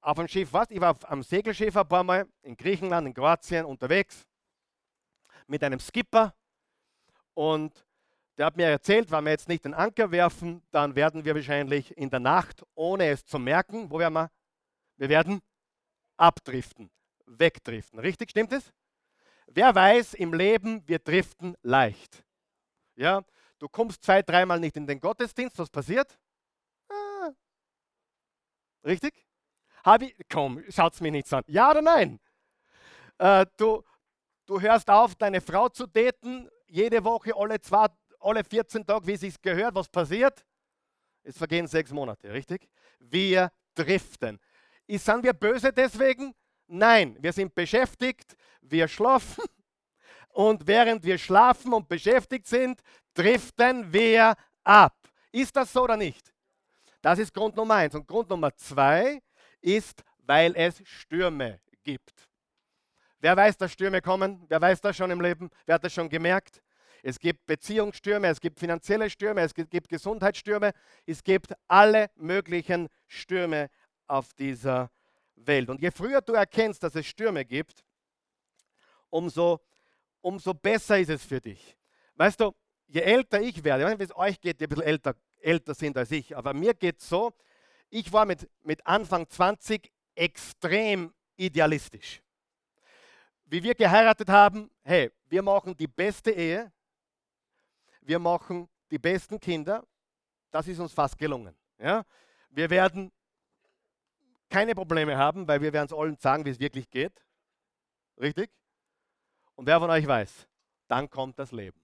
auf einem Schiff warst, ich war einem Segelschiff ein paar Mal in Griechenland, in Kroatien unterwegs mit einem Skipper und der hat mir erzählt, wenn wir jetzt nicht den Anker werfen, dann werden wir wahrscheinlich in der Nacht, ohne es zu merken, wo werden wir? Wir werden abdriften, wegdriften. Richtig, stimmt es? Wer weiß im Leben, wir driften leicht. Ja, du kommst zwei, dreimal nicht in den Gottesdienst, was passiert? Ah. Richtig? Hab ich, komm, schaut's mir nicht an. Ja oder nein? Äh, du, du hörst auf, deine Frau zu daten, jede Woche, alle, zwei, alle 14 Tage, wie es sich gehört, was passiert? Es vergehen sechs Monate, richtig? Wir driften. Sind wir böse deswegen? Nein, wir sind beschäftigt, wir schlafen und während wir schlafen und beschäftigt sind, driften wir ab. Ist das so oder nicht? Das ist Grund Nummer eins. Und Grund Nummer zwei ist, weil es Stürme gibt. Wer weiß, dass Stürme kommen? Wer weiß das schon im Leben? Wer hat das schon gemerkt? Es gibt Beziehungsstürme, es gibt finanzielle Stürme, es gibt Gesundheitsstürme, es gibt alle möglichen Stürme auf dieser Welt. Und je früher du erkennst, dass es Stürme gibt, umso, umso besser ist es für dich. Weißt du, je älter ich werde, ich weiß nicht, wie es euch geht, die ein bisschen älter, älter sind als ich, aber mir geht es so, ich war mit, mit Anfang 20 extrem idealistisch. Wie wir geheiratet haben, hey, wir machen die beste Ehe, wir machen die besten Kinder, das ist uns fast gelungen. Ja? Wir werden keine Probleme haben, weil wir werden es allen sagen, wie es wirklich geht. Richtig? Und wer von euch weiß, dann kommt das Leben.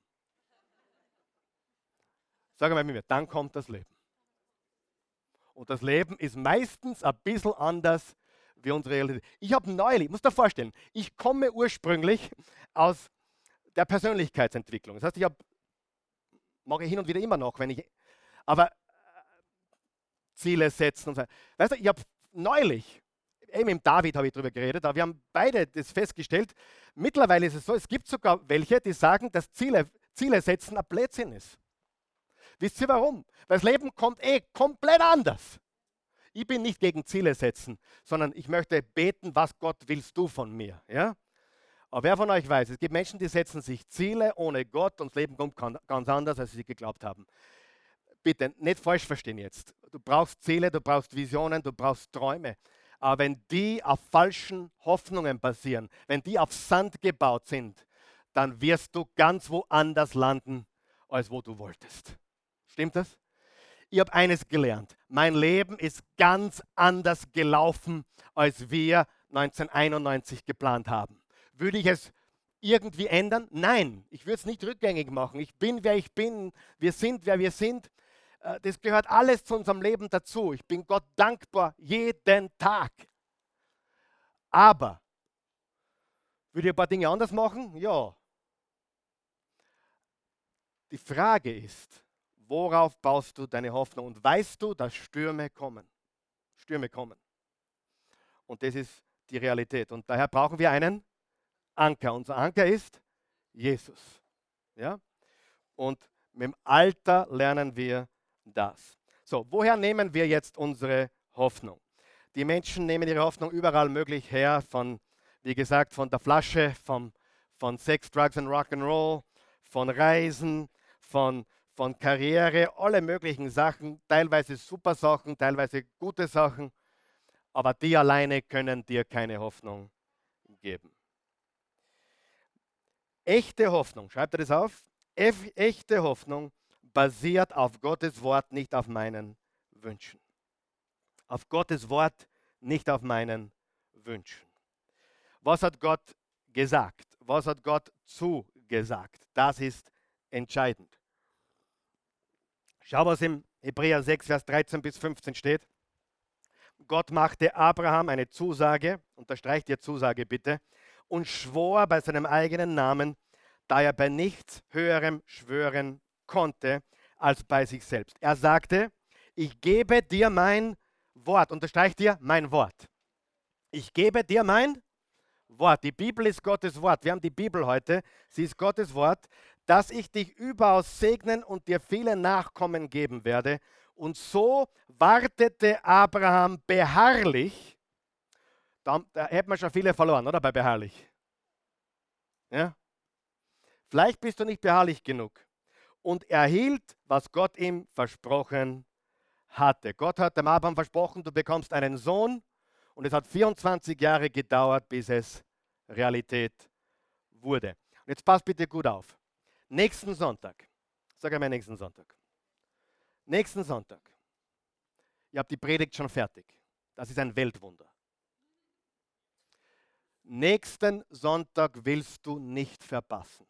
Sag mal mit mir, dann kommt das Leben. Und das Leben ist meistens ein bisschen anders wie unsere Realität. Ich habe neulich, muss dir vorstellen, ich komme ursprünglich aus der Persönlichkeitsentwicklung. Das heißt, ich habe, mache hin und wieder immer noch, wenn ich, aber äh, Ziele setzen und so. Weißt du, ich habe neulich, eben mit David habe ich darüber geredet, aber wir haben beide das festgestellt. Mittlerweile ist es so, es gibt sogar welche, die sagen, dass Ziele, Ziele setzen ein Blödsinn ist. Wisst ihr warum? Weil das Leben kommt eh komplett anders. Ich bin nicht gegen Ziele setzen, sondern ich möchte beten, was Gott willst du von mir. Ja? Aber wer von euch weiß, es gibt Menschen, die setzen sich Ziele ohne Gott und das Leben kommt ganz anders, als sie geglaubt haben. Bitte, nicht falsch verstehen jetzt. Du brauchst Ziele, du brauchst Visionen, du brauchst Träume. Aber wenn die auf falschen Hoffnungen basieren, wenn die auf Sand gebaut sind, dann wirst du ganz woanders landen, als wo du wolltest. Stimmt das? Ich habe eines gelernt. Mein Leben ist ganz anders gelaufen, als wir 1991 geplant haben. Würde ich es irgendwie ändern? Nein, ich würde es nicht rückgängig machen. Ich bin, wer ich bin. Wir sind, wer wir sind. Äh, das gehört alles zu unserem Leben dazu. Ich bin Gott dankbar jeden Tag. Aber würde ich ein paar Dinge anders machen? Ja. Die Frage ist, Worauf baust du deine Hoffnung? Und weißt du, dass Stürme kommen? Stürme kommen. Und das ist die Realität. Und daher brauchen wir einen Anker. Unser Anker ist Jesus. Ja? Und mit dem Alter lernen wir das. So, woher nehmen wir jetzt unsere Hoffnung? Die Menschen nehmen ihre Hoffnung überall möglich her, von, wie gesagt, von der Flasche, vom, von Sex, Drugs und Rock'n'Roll, von Reisen, von von Karriere, alle möglichen Sachen, teilweise super Sachen, teilweise gute Sachen, aber die alleine können dir keine Hoffnung geben. Echte Hoffnung, schreibt ihr das auf? Echte Hoffnung basiert auf Gottes Wort, nicht auf meinen Wünschen. Auf Gottes Wort, nicht auf meinen Wünschen. Was hat Gott gesagt? Was hat Gott zugesagt? Das ist entscheidend. Schau, was im Hebräer 6, Vers 13 bis 15 steht. Gott machte Abraham eine Zusage, unterstreicht ihr Zusage bitte, und schwor bei seinem eigenen Namen, da er bei nichts Höherem schwören konnte als bei sich selbst. Er sagte, ich gebe dir mein Wort, unterstreicht ihr mein Wort. Ich gebe dir mein Wort. Die Bibel ist Gottes Wort. Wir haben die Bibel heute. Sie ist Gottes Wort dass ich dich überaus segnen und dir viele Nachkommen geben werde Und so wartete Abraham beharrlich. Da, da hätten wir schon viele verloren, oder? Bei beharrlich. Ja? Vielleicht bist du nicht beharrlich genug. Und erhielt, was Gott ihm versprochen hatte. Gott hat dem Abraham versprochen, du bekommst einen Sohn. Und es hat 24 Jahre gedauert, bis es Realität wurde. Und jetzt passt bitte gut auf. Nächsten Sonntag, sag einmal nächsten Sonntag. Nächsten Sonntag. Ihr habt die Predigt schon fertig. Das ist ein Weltwunder. Nächsten Sonntag willst du nicht verpassen.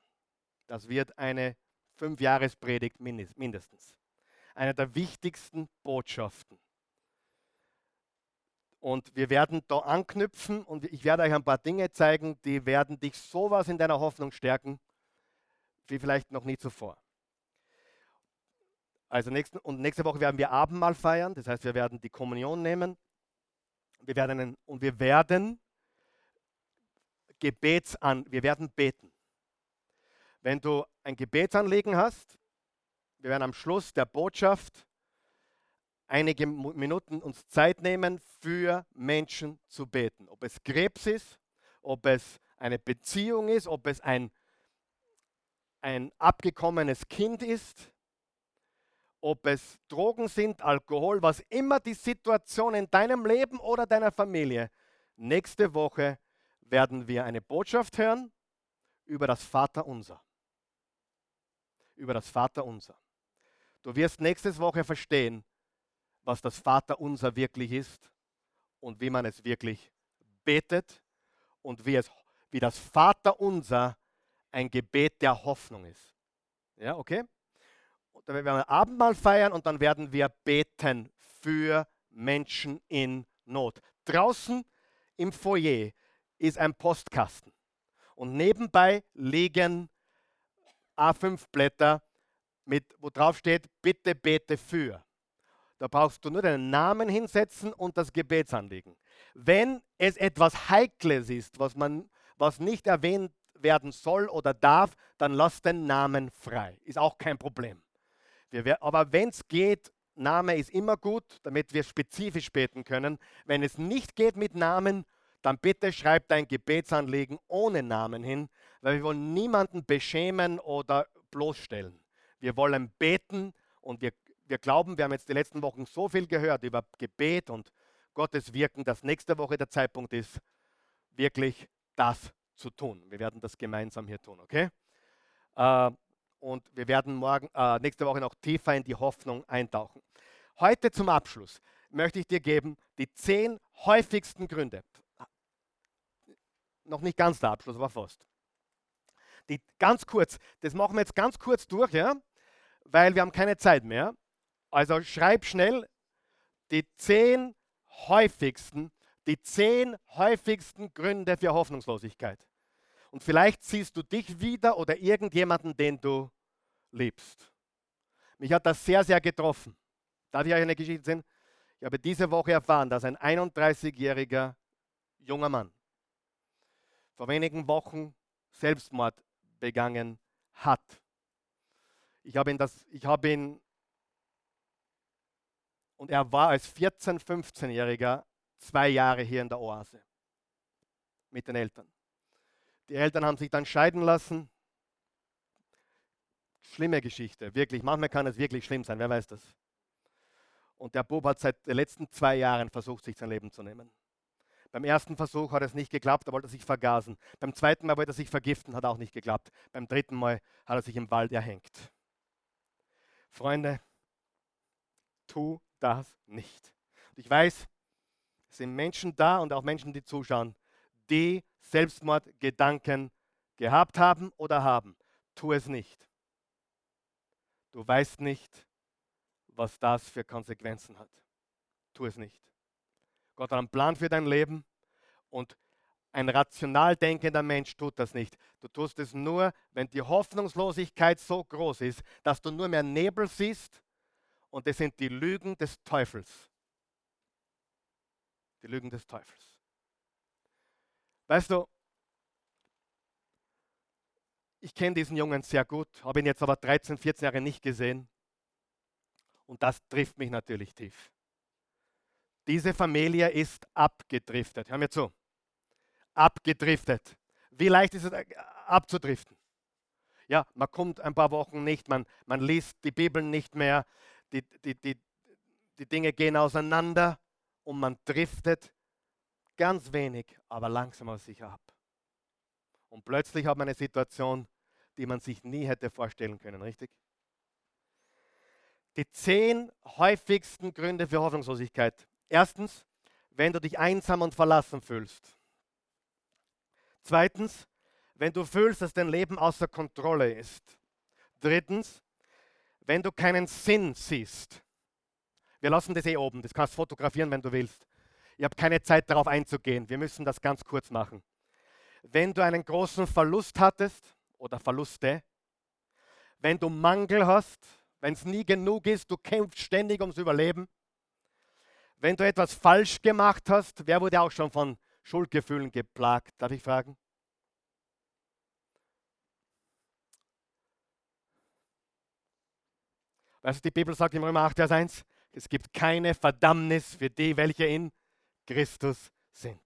Das wird eine Fünfjahrespredigt mindestens. Eine der wichtigsten Botschaften. Und wir werden da anknüpfen und ich werde euch ein paar Dinge zeigen, die werden dich sowas in deiner Hoffnung stärken, wie vielleicht noch nie zuvor. Also nächsten, und nächste Woche werden wir Abendmahl feiern, das heißt, wir werden die Kommunion nehmen wir werden und wir werden Gebetsan, wir werden beten. Wenn du ein Gebetsanliegen hast, wir werden am Schluss der Botschaft einige Minuten uns Zeit nehmen, für Menschen zu beten. Ob es Krebs ist, ob es eine Beziehung ist, ob es ein, ein abgekommenes Kind ist, ob es Drogen sind, Alkohol, was immer die Situation in deinem Leben oder deiner Familie. Nächste Woche werden wir eine Botschaft hören über das Vaterunser. Über das Vaterunser. Du wirst nächste Woche verstehen, was das Vaterunser wirklich ist und wie man es wirklich betet und wie, es, wie das Vaterunser ein Gebet der Hoffnung ist. Ja, okay? da werden wir Abendmahl feiern und dann werden wir beten für Menschen in Not. Draußen im Foyer ist ein Postkasten und nebenbei liegen A5-Blätter, mit, wo drauf steht, bitte bete für. Da brauchst du nur deinen Namen hinsetzen und das Gebetsanliegen. Wenn es etwas Heikles ist, was, man, was nicht erwähnt werden soll oder darf, dann lass den Namen frei. Ist auch kein Problem. Wir, aber wenn es geht, Name ist immer gut, damit wir spezifisch beten können. Wenn es nicht geht mit Namen, dann bitte schreib dein Gebetsanliegen ohne Namen hin, weil wir wollen niemanden beschämen oder bloßstellen. Wir wollen beten und wir, wir glauben, wir haben jetzt die letzten Wochen so viel gehört über Gebet und Gottes Wirken, dass nächste Woche der Zeitpunkt ist, wirklich das zu tun. Wir werden das gemeinsam hier tun, okay? Äh, und wir werden morgen, äh, nächste Woche noch tiefer in die Hoffnung eintauchen. Heute zum Abschluss möchte ich dir geben die zehn häufigsten Gründe. Noch nicht ganz der Abschluss, aber fast. Die ganz kurz, das machen wir jetzt ganz kurz durch, ja, weil wir haben keine Zeit mehr. Also schreib schnell die zehn häufigsten, die zehn häufigsten Gründe für Hoffnungslosigkeit. Und vielleicht siehst du dich wieder oder irgendjemanden, den du liebst. Mich hat das sehr, sehr getroffen. Darf ich euch eine Geschichte sehen? Ich habe diese Woche erfahren, dass ein 31-jähriger junger Mann vor wenigen Wochen Selbstmord begangen hat. Ich habe ihn, das, ich habe ihn und er war als 14-, 15-Jähriger zwei Jahre hier in der Oase mit den Eltern. Die Eltern haben sich dann scheiden lassen. Schlimme Geschichte, wirklich. Manchmal kann es wirklich schlimm sein, wer weiß das. Und der Bub hat seit den letzten zwei Jahren versucht, sich sein Leben zu nehmen. Beim ersten Versuch hat es nicht geklappt, da wollte er sich vergasen. Beim zweiten Mal wollte er sich vergiften, hat auch nicht geklappt. Beim dritten Mal hat er sich im Wald erhängt. Freunde, tu das nicht. Und ich weiß, es sind Menschen da und auch Menschen, die zuschauen, die Selbstmordgedanken gehabt haben oder haben. Tu es nicht. Du weißt nicht, was das für Konsequenzen hat. Tu es nicht. Gott hat einen Plan für dein Leben und ein rational denkender Mensch tut das nicht. Du tust es nur, wenn die Hoffnungslosigkeit so groß ist, dass du nur mehr Nebel siehst und es sind die Lügen des Teufels. Die Lügen des Teufels. Weißt du, ich kenne diesen Jungen sehr gut, habe ihn jetzt aber 13, 14 Jahre nicht gesehen. Und das trifft mich natürlich tief. Diese Familie ist abgedriftet. Hör mir zu. Abgedriftet. Wie leicht ist es äh, abzudriften? Ja, man kommt ein paar Wochen nicht, man, man liest die Bibel nicht mehr, die, die, die, die Dinge gehen auseinander und man driftet ganz wenig, aber langsam aus sich ab. Und plötzlich hat man eine Situation, die man sich nie hätte vorstellen können, richtig? Die zehn häufigsten Gründe für Hoffnungslosigkeit. Erstens, wenn du dich einsam und verlassen fühlst. Zweitens, wenn du fühlst, dass dein Leben außer Kontrolle ist. Drittens, wenn du keinen Sinn siehst. Wir lassen das eh oben, das kannst du fotografieren, wenn du willst. Ich habe keine Zeit darauf einzugehen, wir müssen das ganz kurz machen. Wenn du einen großen Verlust hattest oder Verluste, wenn du Mangel hast, wenn es nie genug ist, du kämpfst ständig ums Überleben, wenn du etwas falsch gemacht hast, wer wurde auch schon von Schuldgefühlen geplagt, darf ich fragen? Du, die Bibel sagt im Römer 8, Vers 1, es gibt keine Verdammnis für die, welche in Christus sind.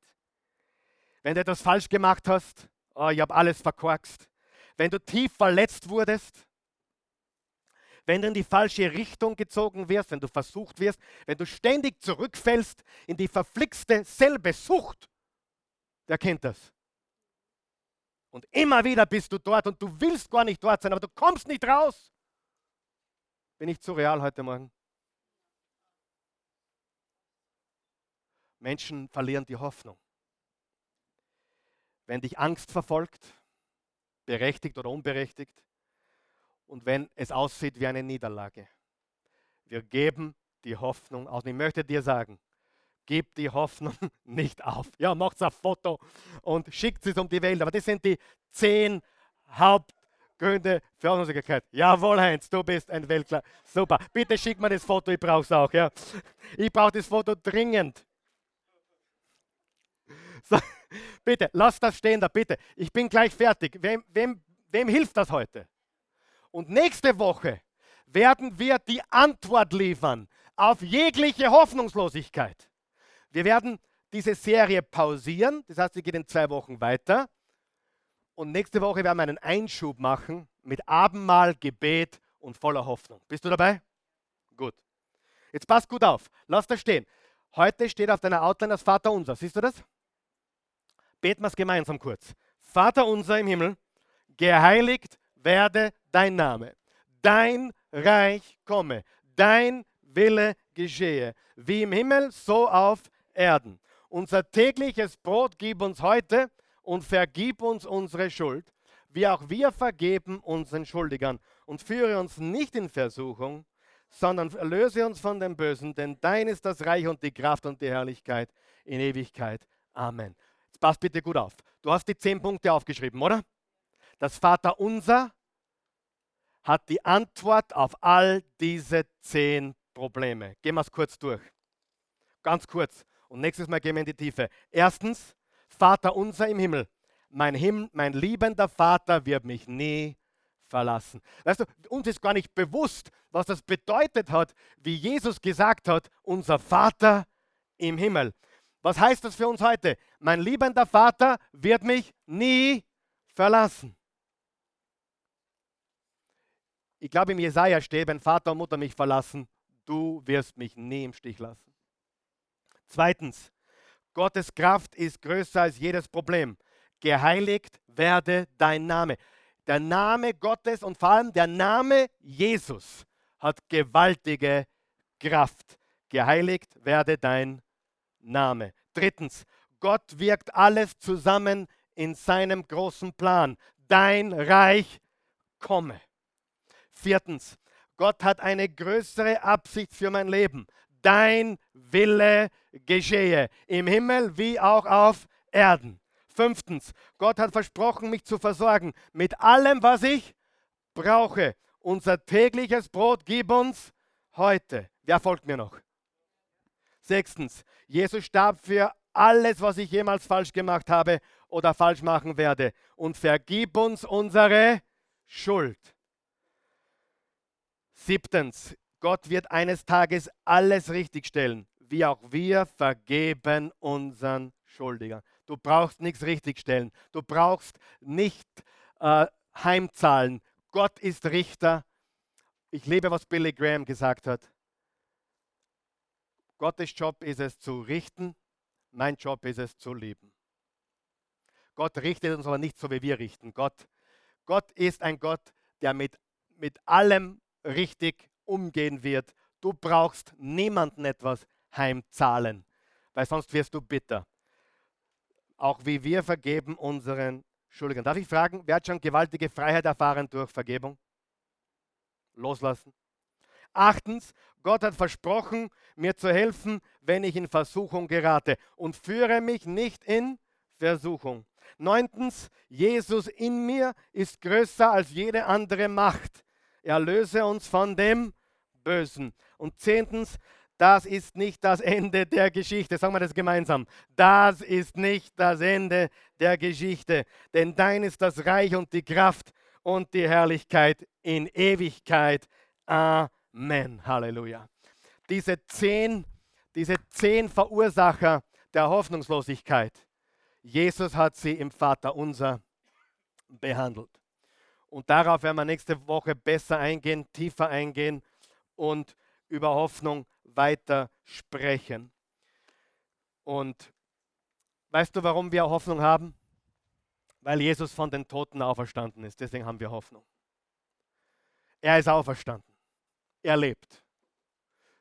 Wenn du etwas falsch gemacht hast, oh, ich habe alles verkorkst. Wenn du tief verletzt wurdest, wenn du in die falsche Richtung gezogen wirst, wenn du versucht wirst, wenn du ständig zurückfällst in die verflixte selbe Sucht, wer kennt das? Und immer wieder bist du dort und du willst gar nicht dort sein, aber du kommst nicht raus. Bin ich zu real heute Morgen? Menschen verlieren die Hoffnung. Wenn dich Angst verfolgt, berechtigt oder unberechtigt, und wenn es aussieht wie eine Niederlage. Wir geben die Hoffnung aus. Ich möchte dir sagen, gib die Hoffnung nicht auf. Ja, macht ein Foto und schickt es um die Welt. Aber das sind die zehn Haupt Gründe für Hoffnungslosigkeit. Jawohl, Heinz, du bist ein Weltklasse. Super. Bitte schick mir das Foto, ich brauche es auch. Ja. Ich brauche das Foto dringend. So, bitte, lass das stehen da, bitte. Ich bin gleich fertig. Wem, wem, wem hilft das heute? Und nächste Woche werden wir die Antwort liefern auf jegliche Hoffnungslosigkeit. Wir werden diese Serie pausieren, das heißt, sie geht in zwei Wochen weiter. Und nächste Woche werden wir einen Einschub machen mit Abendmahl, Gebet und voller Hoffnung. Bist du dabei? Gut. Jetzt pass gut auf. Lass das stehen. Heute steht auf deiner Outline das Vater unser. Siehst du das? Beten wir es gemeinsam kurz. Vater unser im Himmel, geheiligt werde dein Name. Dein Reich komme. Dein Wille geschehe. Wie im Himmel, so auf Erden. Unser tägliches Brot gib uns heute und vergib uns unsere Schuld, wie auch wir vergeben unseren Schuldigern. Und führe uns nicht in Versuchung, sondern erlöse uns von dem Bösen, denn dein ist das Reich und die Kraft und die Herrlichkeit in Ewigkeit. Amen. Jetzt pass bitte gut auf. Du hast die zehn Punkte aufgeschrieben, oder? Das Vaterunser hat die Antwort auf all diese zehn Probleme. Gehen wir es kurz durch. Ganz kurz. Und nächstes Mal gehen wir in die Tiefe. Erstens, Vater unser im Himmel, mein, Himmel, mein liebender Vater wird mich nie verlassen. Weißt du, uns ist gar nicht bewusst, was das bedeutet hat, wie Jesus gesagt hat, unser Vater im Himmel. Was heißt das für uns heute? Mein liebender Vater wird mich nie verlassen. Ich glaube, im Jesaja steht, wenn Vater und Mutter mich verlassen, du wirst mich nie im Stich lassen. Zweitens, Gottes Kraft ist größer als jedes Problem. Geheiligt werde dein Name. Der Name Gottes und vor allem der Name Jesus hat gewaltige Kraft. Geheiligt werde dein Name. Drittens, Gott wirkt alles zusammen in seinem großen Plan. Dein Reich komme. Viertens, Gott hat eine größere Absicht für mein Leben dein Wille geschehe, im Himmel wie auch auf Erden. Fünftens, Gott hat versprochen, mich zu versorgen mit allem, was ich brauche. Unser tägliches Brot gib uns heute. Wer folgt mir noch? Sechstens, Jesus starb für alles, was ich jemals falsch gemacht habe oder falsch machen werde. Und vergib uns unsere Schuld. Siebtens, Gott wird eines Tages alles richtigstellen, wie auch wir vergeben unseren Schuldigern. Du brauchst nichts richtigstellen. Du brauchst nicht äh, heimzahlen. Gott ist Richter. Ich liebe, was Billy Graham gesagt hat. Gottes Job ist es zu richten, mein Job ist es zu lieben. Gott richtet uns aber nicht so, wie wir richten. Gott, Gott ist ein Gott, der mit, mit allem richtig umgehen wird. Du brauchst niemanden etwas heimzahlen, weil sonst wirst du bitter. Auch wie wir vergeben unseren Schuldigern. Darf ich fragen, wer hat schon gewaltige Freiheit erfahren durch Vergebung? Loslassen. Achtens, Gott hat versprochen, mir zu helfen, wenn ich in Versuchung gerate und führe mich nicht in Versuchung. Neuntens, Jesus in mir ist größer als jede andere Macht. Er löse uns von dem Bösen. Und zehntens, das ist nicht das Ende der Geschichte. Sagen wir das gemeinsam. Das ist nicht das Ende der Geschichte. Denn dein ist das Reich und die Kraft und die Herrlichkeit in Ewigkeit. Amen. Halleluja. Diese zehn, diese zehn Verursacher der Hoffnungslosigkeit Jesus hat sie im Vater unser behandelt. Und darauf werden wir nächste Woche besser eingehen, tiefer eingehen und über Hoffnung weiter sprechen. Und weißt du, warum wir Hoffnung haben? Weil Jesus von den Toten auferstanden ist. Deswegen haben wir Hoffnung. Er ist auferstanden. Er lebt.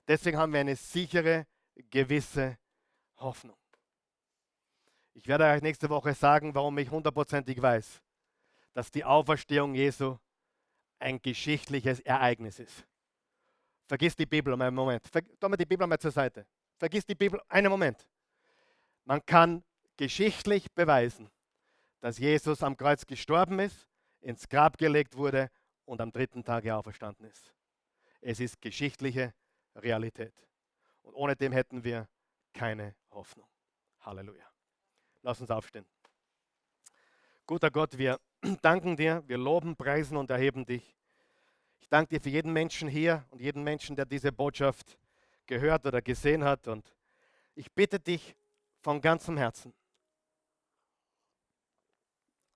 Deswegen haben wir eine sichere, gewisse Hoffnung. Ich werde euch nächste Woche sagen, warum ich hundertprozentig weiß, dass die Auferstehung Jesu ein geschichtliches Ereignis ist. Vergiss die Bibel um einen Moment. Tu mal die Bibel mal zur Seite. Vergiss die Bibel einen Moment. Man kann geschichtlich beweisen, dass Jesus am Kreuz gestorben ist, ins Grab gelegt wurde und am dritten Tag auferstanden ist. Es ist geschichtliche Realität. Und ohne dem hätten wir keine Hoffnung. Halleluja. Lass uns aufstehen. Guter Gott, wir danken dir, wir loben, preisen und erheben dich. Ich danke dir für jeden Menschen hier und jeden Menschen, der diese Botschaft gehört oder gesehen hat. Und ich bitte dich von ganzem Herzen,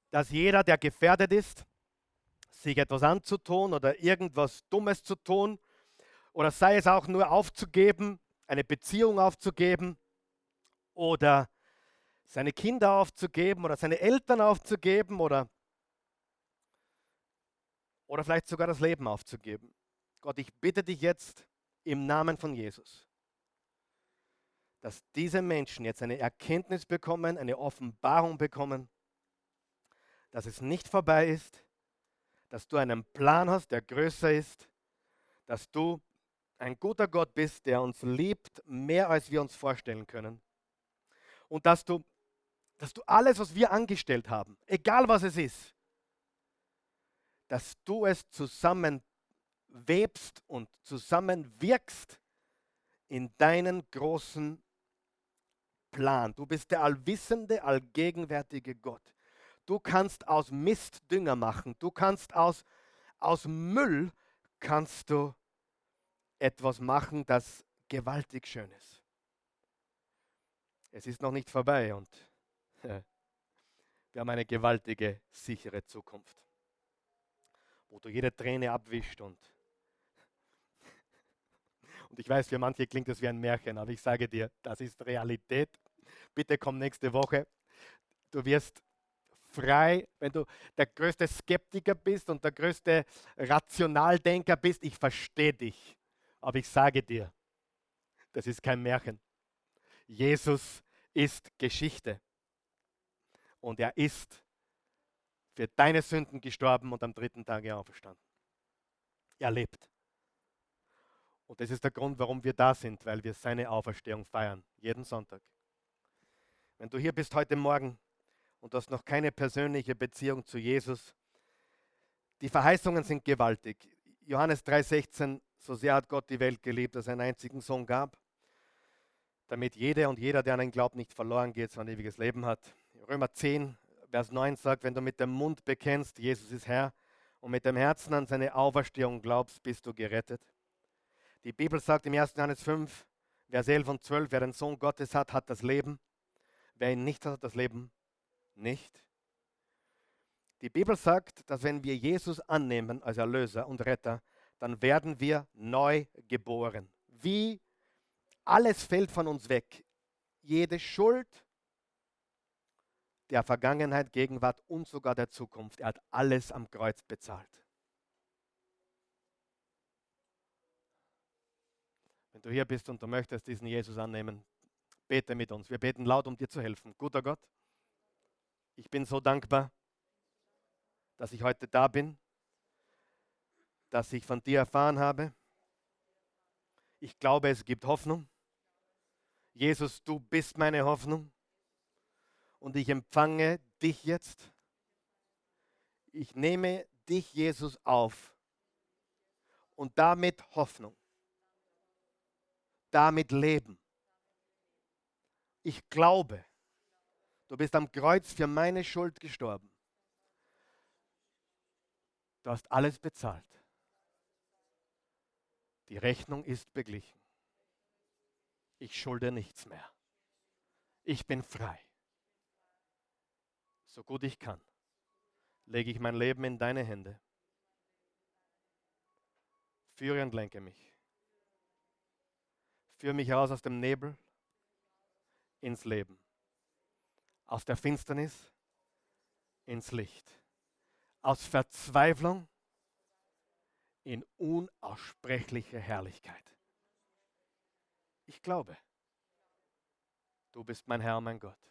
dass jeder, der gefährdet ist, sich etwas anzutun oder irgendwas Dummes zu tun, oder sei es auch nur aufzugeben, eine Beziehung aufzugeben oder seine Kinder aufzugeben oder seine Eltern aufzugeben oder, oder vielleicht sogar das Leben aufzugeben. Gott, ich bitte dich jetzt im Namen von Jesus, dass diese Menschen jetzt eine Erkenntnis bekommen, eine Offenbarung bekommen, dass es nicht vorbei ist, dass du einen Plan hast, der größer ist, dass du ein guter Gott bist, der uns liebt, mehr als wir uns vorstellen können. Und dass du dass du alles, was wir angestellt haben, egal was es ist, dass du es zusammenwebst und zusammenwirkst in deinen großen Plan. Du bist der allwissende, allgegenwärtige Gott. Du kannst aus Mist Dünger machen. Du kannst aus, aus Müll kannst du etwas machen, das gewaltig schön ist. Es ist noch nicht vorbei und wir haben eine gewaltige, sichere Zukunft, wo du jede Träne abwischt und und ich weiß, für manche klingt das wie ein Märchen, aber ich sage dir, das ist Realität. Bitte komm nächste Woche. Du wirst frei, wenn du der größte Skeptiker bist und der größte Rationaldenker bist. Ich verstehe dich, aber ich sage dir, das ist kein Märchen. Jesus ist Geschichte und er ist für deine Sünden gestorben und am dritten Tag auferstanden. Er lebt. Und das ist der Grund, warum wir da sind, weil wir seine Auferstehung feiern, jeden Sonntag. Wenn du hier bist heute Morgen und hast noch keine persönliche Beziehung zu Jesus, die Verheißungen sind gewaltig. Johannes 3:16, so sehr hat Gott die Welt geliebt, dass er einen einzigen Sohn gab, damit jeder und jeder, der an ihn glaubt, nicht verloren geht, sondern ewiges Leben hat. Römer 10, Vers 9 sagt, wenn du mit dem Mund bekennst, Jesus ist Herr, und mit dem Herzen an seine Auferstehung glaubst, bist du gerettet. Die Bibel sagt im 1. Johannes 5, Vers 11 und 12, wer den Sohn Gottes hat, hat das Leben. Wer ihn nicht hat, hat das Leben nicht. Die Bibel sagt, dass wenn wir Jesus annehmen als Erlöser und Retter, dann werden wir neu geboren. Wie alles fällt von uns weg. Jede Schuld der Vergangenheit, Gegenwart und sogar der Zukunft. Er hat alles am Kreuz bezahlt. Wenn du hier bist und du möchtest diesen Jesus annehmen, bete mit uns. Wir beten laut, um dir zu helfen. Guter Gott, ich bin so dankbar, dass ich heute da bin, dass ich von dir erfahren habe. Ich glaube, es gibt Hoffnung. Jesus, du bist meine Hoffnung. Und ich empfange dich jetzt. Ich nehme dich, Jesus, auf. Und damit Hoffnung. Damit Leben. Ich glaube, du bist am Kreuz für meine Schuld gestorben. Du hast alles bezahlt. Die Rechnung ist beglichen. Ich schulde nichts mehr. Ich bin frei. So gut ich kann, lege ich mein Leben in deine Hände. Führe und lenke mich. Führe mich raus aus dem Nebel ins Leben. Aus der Finsternis ins Licht aus Verzweiflung in unaussprechliche Herrlichkeit. Ich glaube, du bist mein Herr, mein Gott.